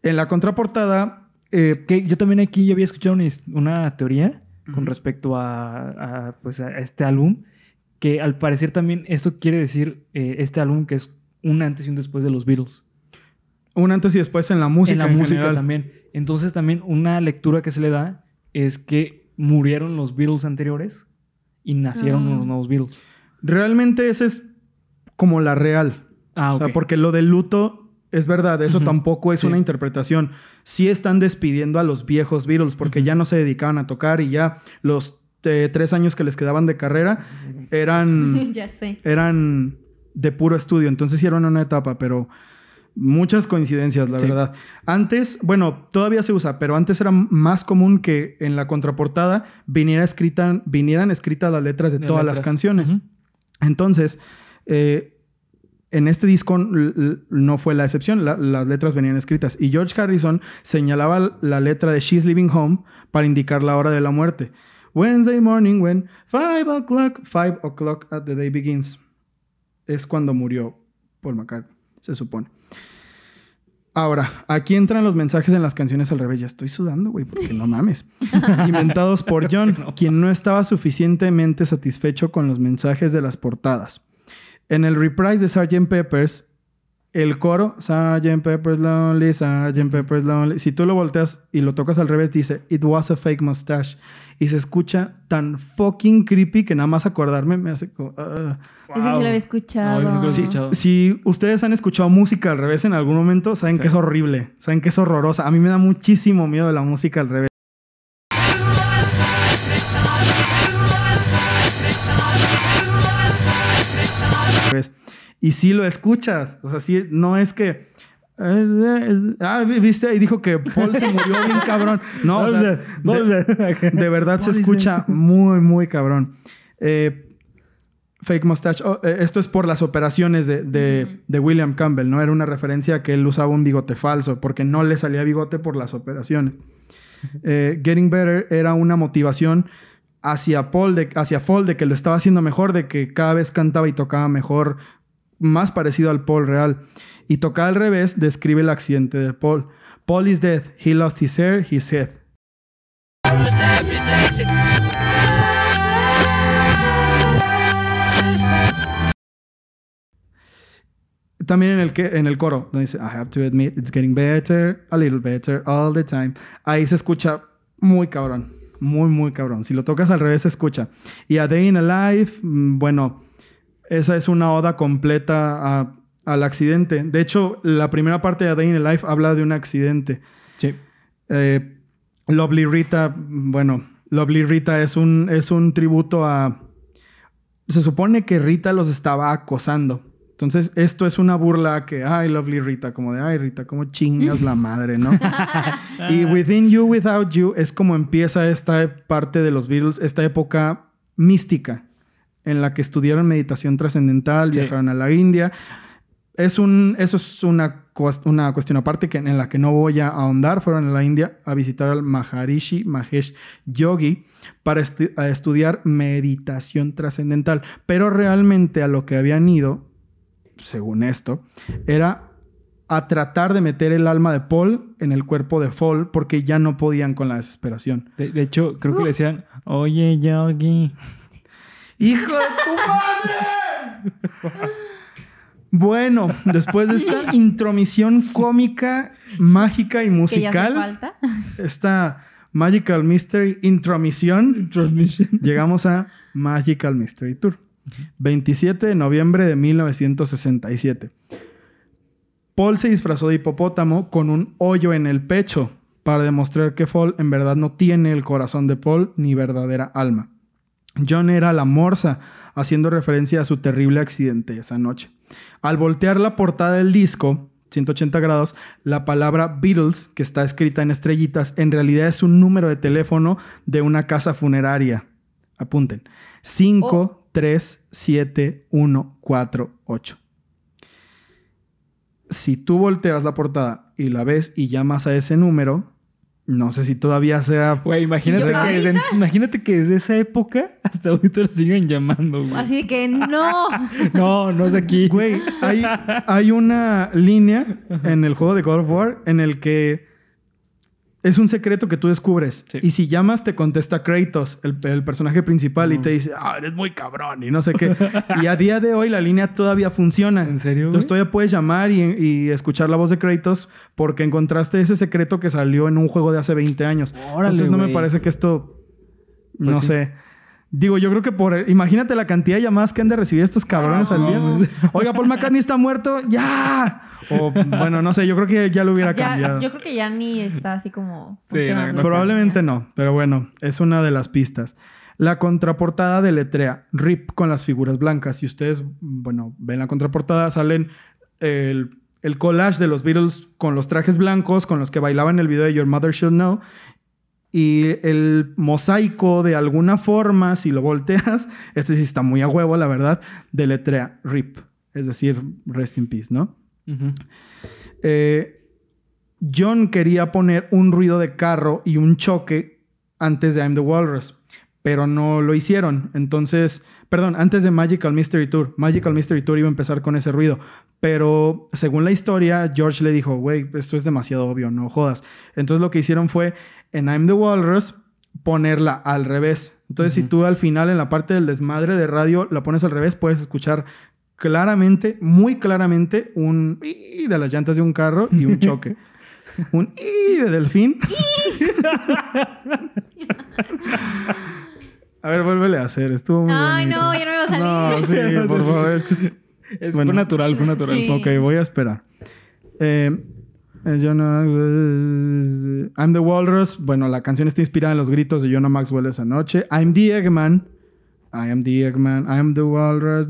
[SPEAKER 3] En la contraportada, eh,
[SPEAKER 4] Que yo también aquí ya había escuchado una, teoría con respecto a, a, pues, a este álbum, que al parecer también esto quiere decir eh, este álbum que es un antes y un después de los Beatles.
[SPEAKER 3] un antes y después en la música.
[SPEAKER 4] en la
[SPEAKER 3] en
[SPEAKER 4] música
[SPEAKER 3] general.
[SPEAKER 4] también. Entonces también una lectura que se le da es que murieron los Beatles anteriores y nacieron
[SPEAKER 5] Ah.
[SPEAKER 4] unos nuevos Beatles.
[SPEAKER 3] Realmente esa es como la real.
[SPEAKER 4] Ah,
[SPEAKER 3] o sea, porque lo del luto es verdad, eso tampoco es
[SPEAKER 4] Sí.
[SPEAKER 3] una interpretación. Sí están despidiendo a los viejos Beatles porque ya no se dedicaban a tocar y ya los eh, tres años que les quedaban de carrera eran,
[SPEAKER 5] ya sé.
[SPEAKER 3] eran de puro estudio. Entonces hicieron una etapa, pero muchas coincidencias, la
[SPEAKER 4] Sí.
[SPEAKER 3] verdad. Antes, bueno, todavía se usa, pero antes era más común que en la contraportada viniera escrita, vinieran escritas las letras de
[SPEAKER 4] De
[SPEAKER 3] todas las canciones. Entonces, eh, en este disco no fue la excepción, la- las letras venían escritas. Y George Harrison señalaba la letra de She's Living Home para indicar la hora de la muerte. Wednesday morning when five o'clock, five o'clock at the day begins. Es cuando murió Paul McCartney, se supone. Ahora, aquí entran los mensajes en las canciones al revés. Ya estoy sudando, güey, porque no mames. Inventados por John, quien no estaba suficientemente satisfecho con los mensajes de las portadas. En el reprise de Sgt. Peppers, el coro, Sgt. Pepper's Lonely, Sgt. Pepper's Lonely, si tú lo volteas y lo tocas al revés, dice, It was a fake mustache. Y se escucha tan fucking creepy que nada más acordarme me hace como... ah.
[SPEAKER 5] Ese sí lo había escuchado.
[SPEAKER 4] No, lo
[SPEAKER 3] Sí,
[SPEAKER 4] escuchado.
[SPEAKER 3] si ustedes han escuchado música al revés en algún momento, saben
[SPEAKER 4] Sí.
[SPEAKER 3] que es horrible, saben que es horrorosa. A mí me da muchísimo miedo la música al revés. Y sí lo escuchas. O sea, sí, no es que eh, ah, viste, y dijo que Paul se murió bien cabrón. No, o sea, de, de verdad se escucha muy, muy cabrón. Eh, Fake Mustache. Oh, eh, esto es por las operaciones de, de, de, William Campbell, ¿no? Era una referencia a que él usaba un bigote falso porque no le salía bigote por las operaciones. Eh, Getting Better era una motivación hacia Paul, de, hacia Paul, de que lo estaba haciendo mejor, de que cada vez cantaba y tocaba mejor, más parecido al Paul real. Y toca al revés, describe el accidente de Paul. Paul is dead. He lost his hair, his head. También en el, que, en el coro, donde dice, I have to admit, it's getting better, a little better, all the time. Ahí se escucha muy cabrón, muy, muy cabrón. Si lo tocas al revés, se escucha. Y A Day in a Life, mm, bueno, esa es una oda completa al accidente. De hecho, la primera parte de A Day in a Life habla de un accidente.
[SPEAKER 4] Sí.
[SPEAKER 3] Eh, Lovely Rita, bueno, Lovely Rita es un, es un tributo a... Se supone que Rita los estaba acosando. Entonces, esto es una burla que, ay, Lovely Rita, como de, ay, Rita, como chingas la madre, ¿no? y Within You, Without You es como empieza esta parte de los Beatles, esta época mística en la que estudiaron meditación trascendental, viajaron a la India. Es un, eso es una, una cuestión aparte que, en la que no voy a ahondar. Fueron a la India a visitar al Maharishi Mahesh Yogi para estudiar meditación trascendental. Pero realmente a lo que habían ido según esto, era a tratar de meter el alma de Paul en el cuerpo de Fall porque ya no podían con la desesperación.
[SPEAKER 4] De, hecho, creo que le decían, oye, Yogi.
[SPEAKER 3] ¡Hijo de tu madre! bueno, después de esta intromisión cómica, mágica y musical, esta Magical Mystery intromisión, llegamos a Magical Mystery Tour. 27 de noviembre de 1967. Paul se disfrazó de hipopótamo con un hoyo en el pecho para demostrar que Paul en verdad no tiene el corazón de Paul ni verdadera alma. John era la morsa, haciendo referencia a su terrible accidente esa noche. Al voltear la portada del disco, 180 grados, la palabra Beatles, que está escrita en estrellitas, en realidad es un número de teléfono de una casa funeraria. Apunten. 5 3, 7, 1, 4, 8. Si tú volteas la portada y la ves y llamas a ese número, no sé si todavía sea.
[SPEAKER 4] Güey, imagínate, que desde, imagínate que desde esa época hasta ahorita lo siguen llamando, güey.
[SPEAKER 5] Así que no.
[SPEAKER 4] no, no es aquí.
[SPEAKER 3] Güey, hay, hay una línea en el juego de God of War en el que es un secreto que tú descubres. Y si llamas, te contesta Kratos, el, personaje principal, y te dice, ah, eres muy cabrón y no sé qué. y a día de hoy la línea todavía funciona.
[SPEAKER 4] ¿En serio?
[SPEAKER 3] Entonces todavía puedes llamar y, escuchar la voz de Kratos porque encontraste ese secreto que salió en un juego de hace 20 años. Entonces no me parece que esto, pues no sé Digo, yo creo que por. Imagínate la cantidad de llamadas que han de recibir estos cabrones al día. Oiga, Paul McCartney está muerto, ¡ya! O bueno, no sé, yo creo que ya lo hubiera cambiado.
[SPEAKER 5] Yo creo que ya ni está así como funcionando.
[SPEAKER 3] probablemente no, pero bueno, es una de las pistas. La contraportada de letrea, RIP con las figuras blancas. Si ustedes, bueno, ven la contraportada, salen el, el collage de los Beatles con los trajes blancos con los que bailaban en el video de Your Mother Should Know y el mosaico, de alguna forma, si lo volteas, este sí está muy a huevo, la verdad, deletrea RIP, es decir, Rest in Peace, ¿no? Eh, John quería poner un ruido de carro y un choque antes de I'm the Walrus, pero no lo hicieron. Entonces, perdón, antes de Magical Mystery Tour. Magical Mystery Tour iba a empezar con ese ruido, pero según la historia, George le dijo, güey, esto es demasiado obvio, no jodas. Entonces lo que hicieron fue en I'm the Walrus ponerla al revés. Entonces, si tú al final en la parte del desmadre de radio la pones al revés, puedes escuchar claramente, muy claramente, un i de las llantas de un carro y un choque. un i de delfín. a ver, vuélvele a hacer. Estuvo muy
[SPEAKER 5] Ay, no, ya no me va a salir.
[SPEAKER 3] No, sí, por favor. Es que
[SPEAKER 4] es, fue natural, fue natural.
[SPEAKER 3] Ok, voy a esperar. Eh, I'm the Walrus. Bueno, la canción está inspirada en los gritos de Jonah Maxwell esa noche. I'm the Eggman. I am the Eggman. I am the Walrus.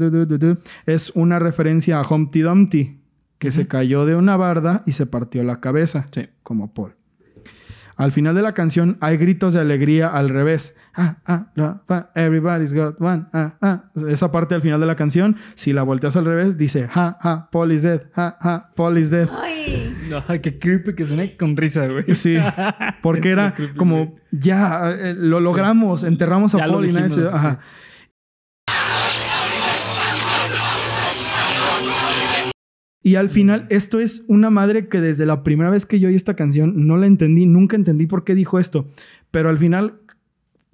[SPEAKER 3] es una referencia a Humpty Dumpty, que se cayó de una barda y se partió la cabeza,
[SPEAKER 4] Sí.
[SPEAKER 3] como Paul. Al final de la canción hay gritos de alegría al revés. Ah, ah, no, pa, everybody's got one. Ah, ah. Esa parte al final de la canción, si la volteas al revés, dice, ja, ja, Paul is dead, ja, ja, Paul is dead.
[SPEAKER 5] Ay.
[SPEAKER 4] Ay, qué creepy que suene con risa, güey.
[SPEAKER 3] Sí, porque era como, ya, eh, lo logramos, enterramos a
[SPEAKER 4] Ya lo
[SPEAKER 3] Paul y nadie se... Ajá. Y al final, esto es una madre que desde la primera vez que yo oí esta canción no la entendí, nunca entendí por qué dijo esto, pero al final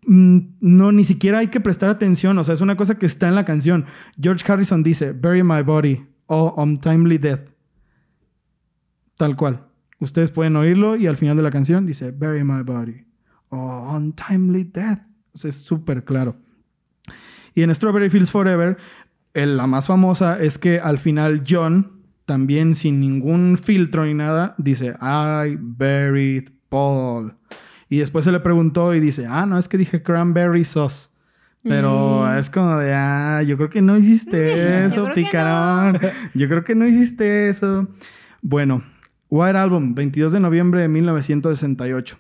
[SPEAKER 3] mm, no, ni siquiera hay que prestar atención, o sea, es una cosa que está en la canción. George Harrison dice, Bury my body o Untimely Death. Tal cual. Ustedes pueden oírlo y al final de la canción dice, Bury my body o Untimely Death. O sea, es súper claro. Y en Strawberry Fields Forever, el- la más famosa es que al final John, también sin ningún filtro ni nada, dice, I buried Paul. Y después se le preguntó y dice, ah, no, es que dije cranberry sauce. Pero
[SPEAKER 5] Mm.
[SPEAKER 3] es como de, ah, yo creo que no hiciste eso, picarón. Yo creo que no hiciste eso. Bueno, White Album, 22 de noviembre de 1968.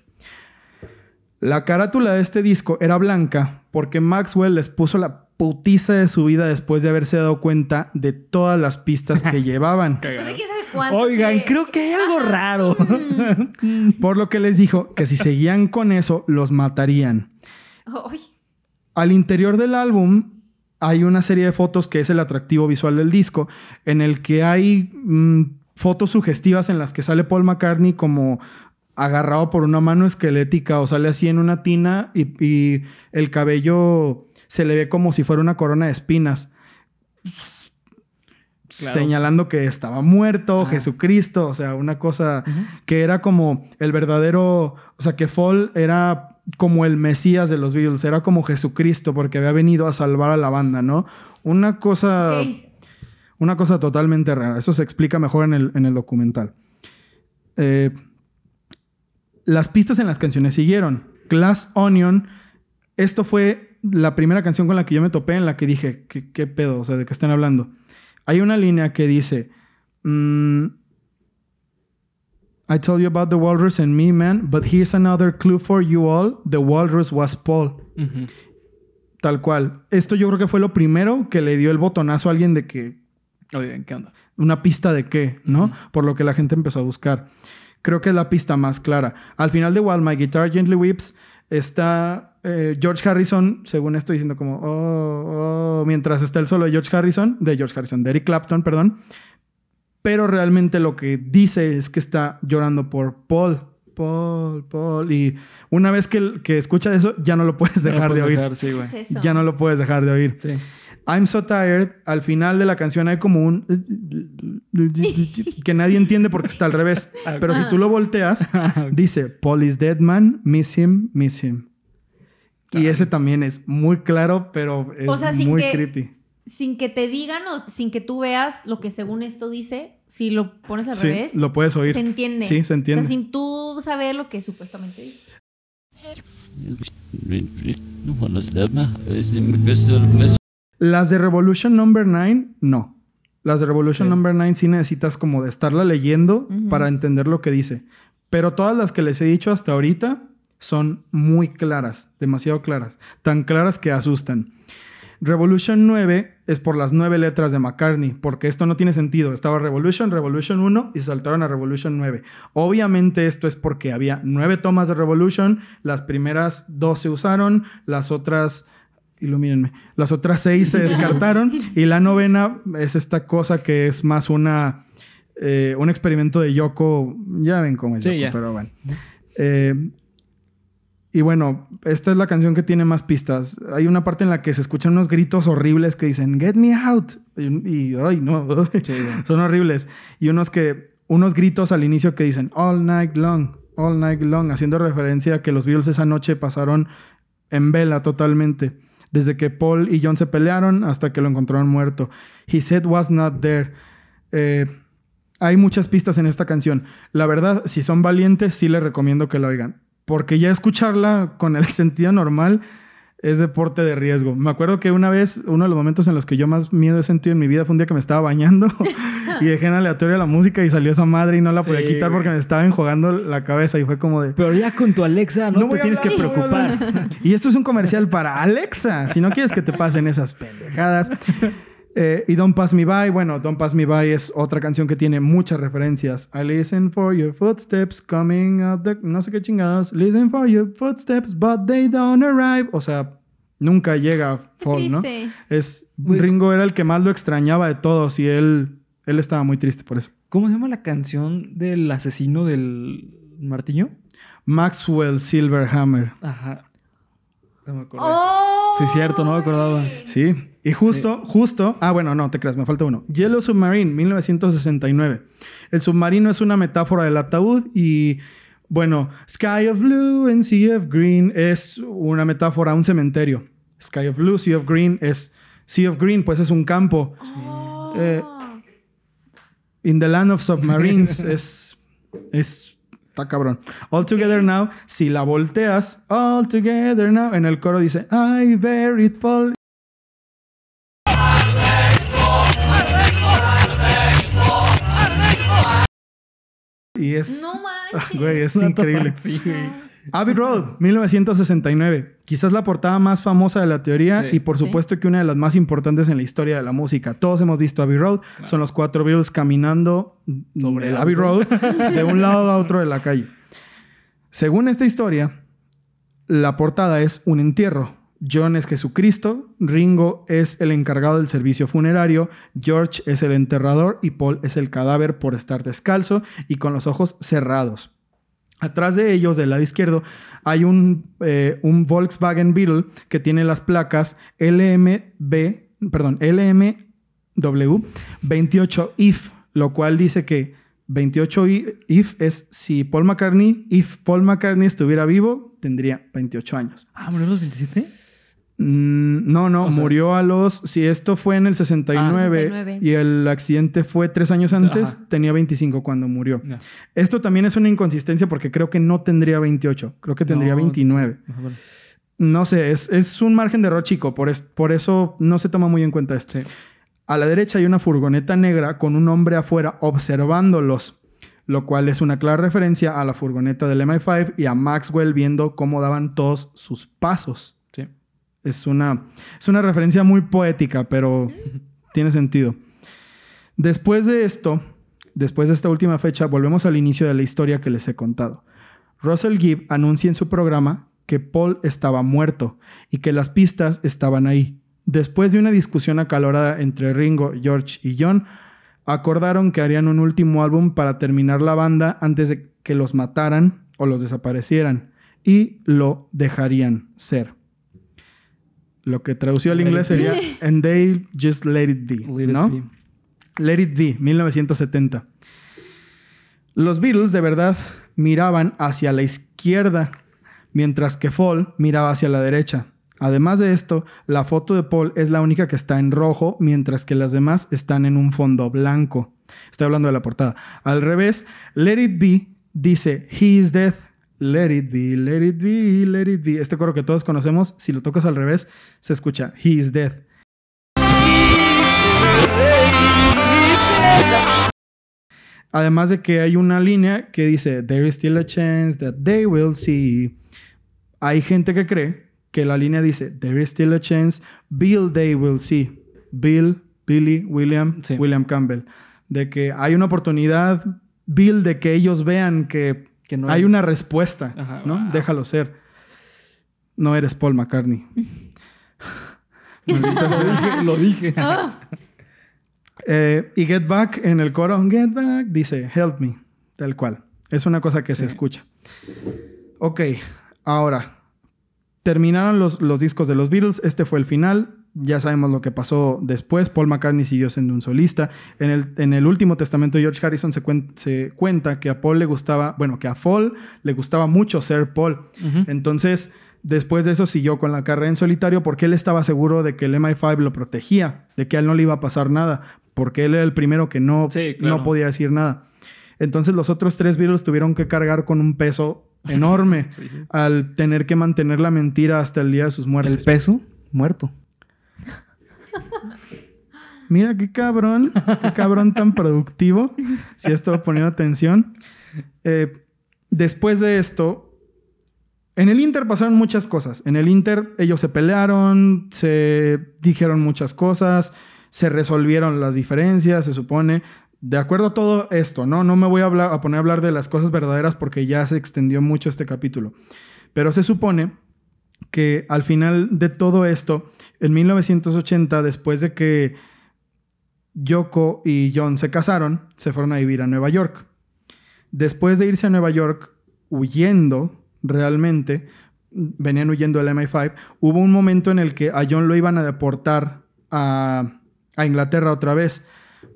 [SPEAKER 3] La carátula de este disco era blanca porque Maxwell les puso la putiza de su vida después de haberse dado cuenta de todas las pistas que llevaban.
[SPEAKER 5] Después de quién sabe cuánto.
[SPEAKER 4] Oigan, creo que hay algo raro.
[SPEAKER 3] Por lo que les dijo que si seguían con eso, los matarían.
[SPEAKER 5] Ay.
[SPEAKER 3] Al interior del álbum hay una serie de fotos que es el atractivo visual del disco, en el que hay mm, fotos sugestivas en las que sale Paul McCartney como agarrado por una mano esquelética o sale así en una tina y, y el cabello se le ve como si fuera una corona de espinas.
[SPEAKER 4] Claro.
[SPEAKER 3] Señalando que estaba muerto, Jesucristo, o sea, una cosa que era como el verdadero, o sea, que Fall era como el Mesías de los Beatles, era como Jesucristo porque había venido a salvar a la banda, ¿no? Una cosa, una cosa totalmente rara. Eso se explica mejor en el, en el documental. Eh, las pistas en las canciones siguieron. Glass Onion, esto fue la primera canción con la que yo me topé en la que dije, ¿qué, qué pedo? O sea, ¿de qué están hablando? Hay una línea que dice, mm, I told you about the walrus and me, man, but here's another clue for you all. The walrus was Paul. Tal cual. Esto yo creo que fue lo primero que le dio el botonazo a alguien de que
[SPEAKER 4] ¿qué onda?
[SPEAKER 3] una pista de qué, ¿no? Por lo que la gente empezó a buscar. Creo que es la pista más clara. Al final de While My Guitar Gently Weeps está eh, George Harrison, según estoy diciendo como, oh, oh, mientras está el solo de George Harrison, de George Harrison, de Eric Clapton, perdón. Pero realmente lo que dice es que está llorando por Paul, Paul, Paul. Y una vez que, que escuchas eso, ya no lo puedes
[SPEAKER 4] No lo
[SPEAKER 3] dejar de oír.
[SPEAKER 4] dejar, sí, güey.
[SPEAKER 5] ¿Qué es eso?
[SPEAKER 3] Ya no lo puedes dejar de oír.
[SPEAKER 4] Sí.
[SPEAKER 3] I'm so tired. Al final de la canción hay como un que nadie entiende porque está al revés. Pero si tú lo volteas, dice Paul is dead man, miss him, miss him. Y ese también es muy claro, pero es
[SPEAKER 5] O sea, sin
[SPEAKER 3] muy
[SPEAKER 5] que-
[SPEAKER 3] creepy.
[SPEAKER 5] Sin que te digan o sin que tú veas lo que según esto dice, si lo pones al
[SPEAKER 3] Sí,
[SPEAKER 5] revés,
[SPEAKER 3] lo puedes oír.
[SPEAKER 5] se entiende.
[SPEAKER 3] Sí, se entiende.
[SPEAKER 5] O sea, sin tú saber lo que supuestamente dice.
[SPEAKER 3] Las de Revolution Number 9, no. Las de Revolution
[SPEAKER 4] Sí.
[SPEAKER 3] Number 9 sí necesitas como de estarla leyendo para entender lo que dice. Pero todas las que les he dicho hasta ahorita son muy claras, demasiado claras. Tan claras que asustan. Revolution 9 es por las nueve letras de McCartney, porque esto no tiene sentido. Estaba Revolution, Revolution 1 y saltaron a Revolution 9. Obviamente esto es porque había nueve tomas de Revolution, las primeras dos se usaron, las otras, ilumínenme, las otras seis se descartaron y la novena es esta cosa que es más una, eh, un experimento de Yoko, ya ven cómo es
[SPEAKER 4] Sí,
[SPEAKER 3] Yoko,
[SPEAKER 4] ya.
[SPEAKER 3] pero bueno. Eh, y bueno, esta es la canción que tiene más pistas. Hay una parte en la que se escuchan unos gritos horribles que dicen, Get me out. Y, y, ay, no,
[SPEAKER 4] Sí,
[SPEAKER 3] son horribles. Y unos que, unos gritos al inicio que dicen, All night long, all night long, haciendo referencia a que los Beatles esa noche pasaron en vela totalmente. Desde que Paul y John se pelearon hasta que lo encontraron muerto. He said was not there. Eh, hay muchas pistas en esta canción. La verdad, si son valientes, sí les recomiendo que la oigan. Porque ya escucharla con el sentido normal es deporte de riesgo. Me acuerdo que una vez, uno de los momentos en los que yo más miedo he sentido en mi vida fue un día que me estaba bañando y dejé en aleatorio la música y salió esa madre y no la podía
[SPEAKER 4] Sí,
[SPEAKER 3] quitar porque me estaba enjugando la cabeza y fue como de...
[SPEAKER 4] Pero ya con tu Alexa no,
[SPEAKER 3] No
[SPEAKER 4] te tienes que
[SPEAKER 3] no
[SPEAKER 4] preocupar.
[SPEAKER 3] Y esto es un comercial para Alexa. Si no quieres que te pasen esas pendejadas. Eh, y Don't Pass Me By, bueno, Don't Pass Me By es otra canción que tiene muchas referencias. I listen for your footsteps coming up the... No sé qué chingados. Listen for your footsteps, but they don't arrive. O sea, nunca llega Fall, ¿no?
[SPEAKER 5] triste.
[SPEAKER 3] Es... Ringo era el que más lo extrañaba de todos y él... Él estaba muy triste por eso.
[SPEAKER 4] ¿Cómo se llama la canción del asesino del martillo?
[SPEAKER 3] Maxwell Silverhammer.
[SPEAKER 4] Ajá. No me acuerdo.
[SPEAKER 5] ¡Oh!
[SPEAKER 4] Sí, cierto, no me acordaba.
[SPEAKER 3] Sí. Y justo, justo. Ah, bueno, no te creas, me falta uno. Yellow Submarine, 1969. El submarino es una metáfora del ataúd y. Bueno, Sky of Blue and Sea of Green es una metáfora a un cementerio. Sky of Blue, Sea of Green es. Sea of Green, pues es un campo.
[SPEAKER 5] Oh.
[SPEAKER 3] Eh, In the Land of Submarines es. Es. Está cabrón. All Together Now, si la volteas, All Together Now, en el coro dice, I buried Paul. Y es.
[SPEAKER 5] No manches.
[SPEAKER 3] Güey, es increíble.
[SPEAKER 4] Sí, güey.
[SPEAKER 3] Abbey Road, 1969. Quizás la portada más famosa de la teoría
[SPEAKER 4] Sí.
[SPEAKER 3] y por supuesto que una de las más importantes en la historia de la música. Todos hemos visto Abbey Road. Son los cuatro Beatles caminando sobre el
[SPEAKER 4] el
[SPEAKER 3] Abbey Road de un lado a otro de la calle. Según esta historia, la portada es un entierro. John es Jesucristo, Ringo es el encargado del servicio funerario, George es el enterrador y Paul es el cadáver por estar descalzo y con los ojos cerrados. Atrás de ellos, del lado izquierdo, hay un, eh, un Volkswagen Beetle que tiene las placas LMB, perdón, LMW 28 IF, lo cual dice que 28 i- IF es si Paul McCartney, if Paul McCartney estuviera vivo, tendría 28 años.
[SPEAKER 4] Ah, ¿murió los 27?
[SPEAKER 3] Mm, no, no,
[SPEAKER 4] O sea-
[SPEAKER 3] murió a los. Si esto fue en el 69,
[SPEAKER 5] 69.
[SPEAKER 3] y el accidente fue tres años antes,
[SPEAKER 4] Ajá.
[SPEAKER 3] tenía 25 cuando murió. Esto también es una inconsistencia porque creo que no tendría 28, creo que tendría
[SPEAKER 4] No,
[SPEAKER 3] 29.
[SPEAKER 4] Ajá, bueno.
[SPEAKER 3] No sé, es, es un margen de error chico, por, es- por eso no se toma muy en cuenta esto.
[SPEAKER 4] Sí.
[SPEAKER 3] A la derecha hay una furgoneta negra con un hombre afuera observándolos, lo cual es una clara referencia a la furgoneta del MI5 y a Maxwell viendo cómo daban todos sus pasos. Es una, es una referencia muy poética, pero tiene sentido. Después de esto, después de esta última fecha, volvemos al inicio de la historia que les he contado. Russell Gibb anuncia en su programa que Paul estaba muerto y que las pistas estaban ahí. Después de una discusión acalorada entre Ringo, George y John, acordaron que harían un último álbum para terminar la banda antes de que los mataran o los desaparecieran y lo dejarían ser. Lo que traducido al inglés
[SPEAKER 4] it
[SPEAKER 3] sería And they just let it be,
[SPEAKER 4] Let it
[SPEAKER 3] ¿no?
[SPEAKER 4] be.
[SPEAKER 3] Let It Be, 1970. Los Beatles de verdad miraban hacia la izquierda, mientras que Paul miraba hacia la derecha. Además de esto, la foto de Paul es la única que está en rojo, mientras que las demás están en un fondo blanco. Estoy hablando de la portada. Al revés, Let It Be dice He is dead. Let it be, let it be, let it be. Este coro que todos conocemos, si lo tocas al revés, se escucha He is dead. Además de que hay una línea que dice, There is still a chance that they will see. Hay gente que cree que la línea dice, There is still a chance Bill they will see. Bill, Billy, William,
[SPEAKER 4] Sí.
[SPEAKER 3] William Campbell. De que hay una oportunidad, Bill, de que ellos vean que
[SPEAKER 4] Que no
[SPEAKER 3] hay una respuesta,
[SPEAKER 4] Ajá,
[SPEAKER 3] ¿no?
[SPEAKER 4] wow.
[SPEAKER 3] Déjalo ser. No eres Paul McCartney. Maldita sea.
[SPEAKER 4] Lo dije, lo dije.
[SPEAKER 5] Ah,
[SPEAKER 3] Eh, y Get Back en el coro, Get Back, dice Help me, tal cual. Es una cosa que se escucha. Ok, ahora, terminaron los, los discos de los Beatles, este fue el final, ya sabemos lo que pasó después, Paul McCartney siguió siendo un solista. En el, en el último testamento de George Harrison se, cuen- se cuenta que a Paul le gustaba, bueno, que a Paul le gustaba mucho ser Paul. Entonces, después de eso siguió con la carrera en solitario porque él estaba seguro de que el MI5 lo protegía, de que a él no le iba a pasar nada, porque él era el primero que no,
[SPEAKER 4] Sí, claro.
[SPEAKER 3] no podía decir nada. Entonces los otros tres Beatles tuvieron que cargar con un peso enorme
[SPEAKER 4] Sí, sí.
[SPEAKER 3] al tener que mantener la mentira hasta el día de sus
[SPEAKER 4] El
[SPEAKER 3] muertes.
[SPEAKER 4] peso, muerto.
[SPEAKER 3] Mira qué cabrón, qué cabrón tan productivo. Si estoy poniendo atención. Eh, después de esto, en el Inter pasaron muchas cosas. En el Inter ellos se pelearon, se dijeron muchas cosas, se resolvieron las diferencias, se supone. De acuerdo a todo esto, ¿no? No me voy a poner a hablar de las cosas verdaderas porque ya se extendió mucho este capítulo. Pero se supone que al final de todo esto, en 1980, después de que Yoko y John se casaron, se fueron a vivir a Nueva York. Después de irse a Nueva York, huyendo realmente, venían huyendo del MI5, hubo un momento en el que a John lo iban a deportar a, Inglaterra otra vez.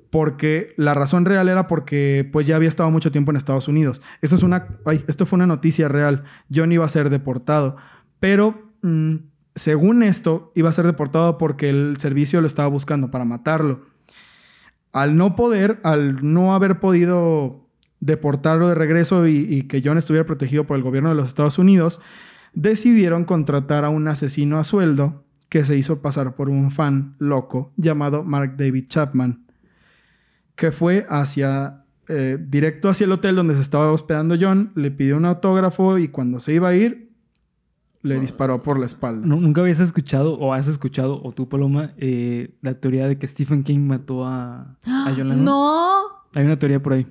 [SPEAKER 3] Porque la razón real era porque pues ya había estado mucho tiempo en Estados Unidos. Esto, es una, esto fue una noticia real. John iba a ser deportado. Pero mm, según esto, iba a ser deportado porque el servicio lo estaba buscando para matarlo. Al no poder, al no haber podido deportarlo de regreso y, que John estuviera protegido por el gobierno de los Estados Unidos, decidieron contratar a un asesino a sueldo que se hizo pasar por un fan loco llamado Mark David Chapman, que fue hacia eh, directo hacia el hotel donde se estaba hospedando John, le pidió un autógrafo y cuando se iba a ir, le disparó por la espalda.
[SPEAKER 4] Nu- ¿Nunca habías escuchado o has escuchado, o tú, Paloma, eh, la teoría de que Stephen King mató a, a John Lennon?
[SPEAKER 5] No,
[SPEAKER 4] Hay una teoría por ahí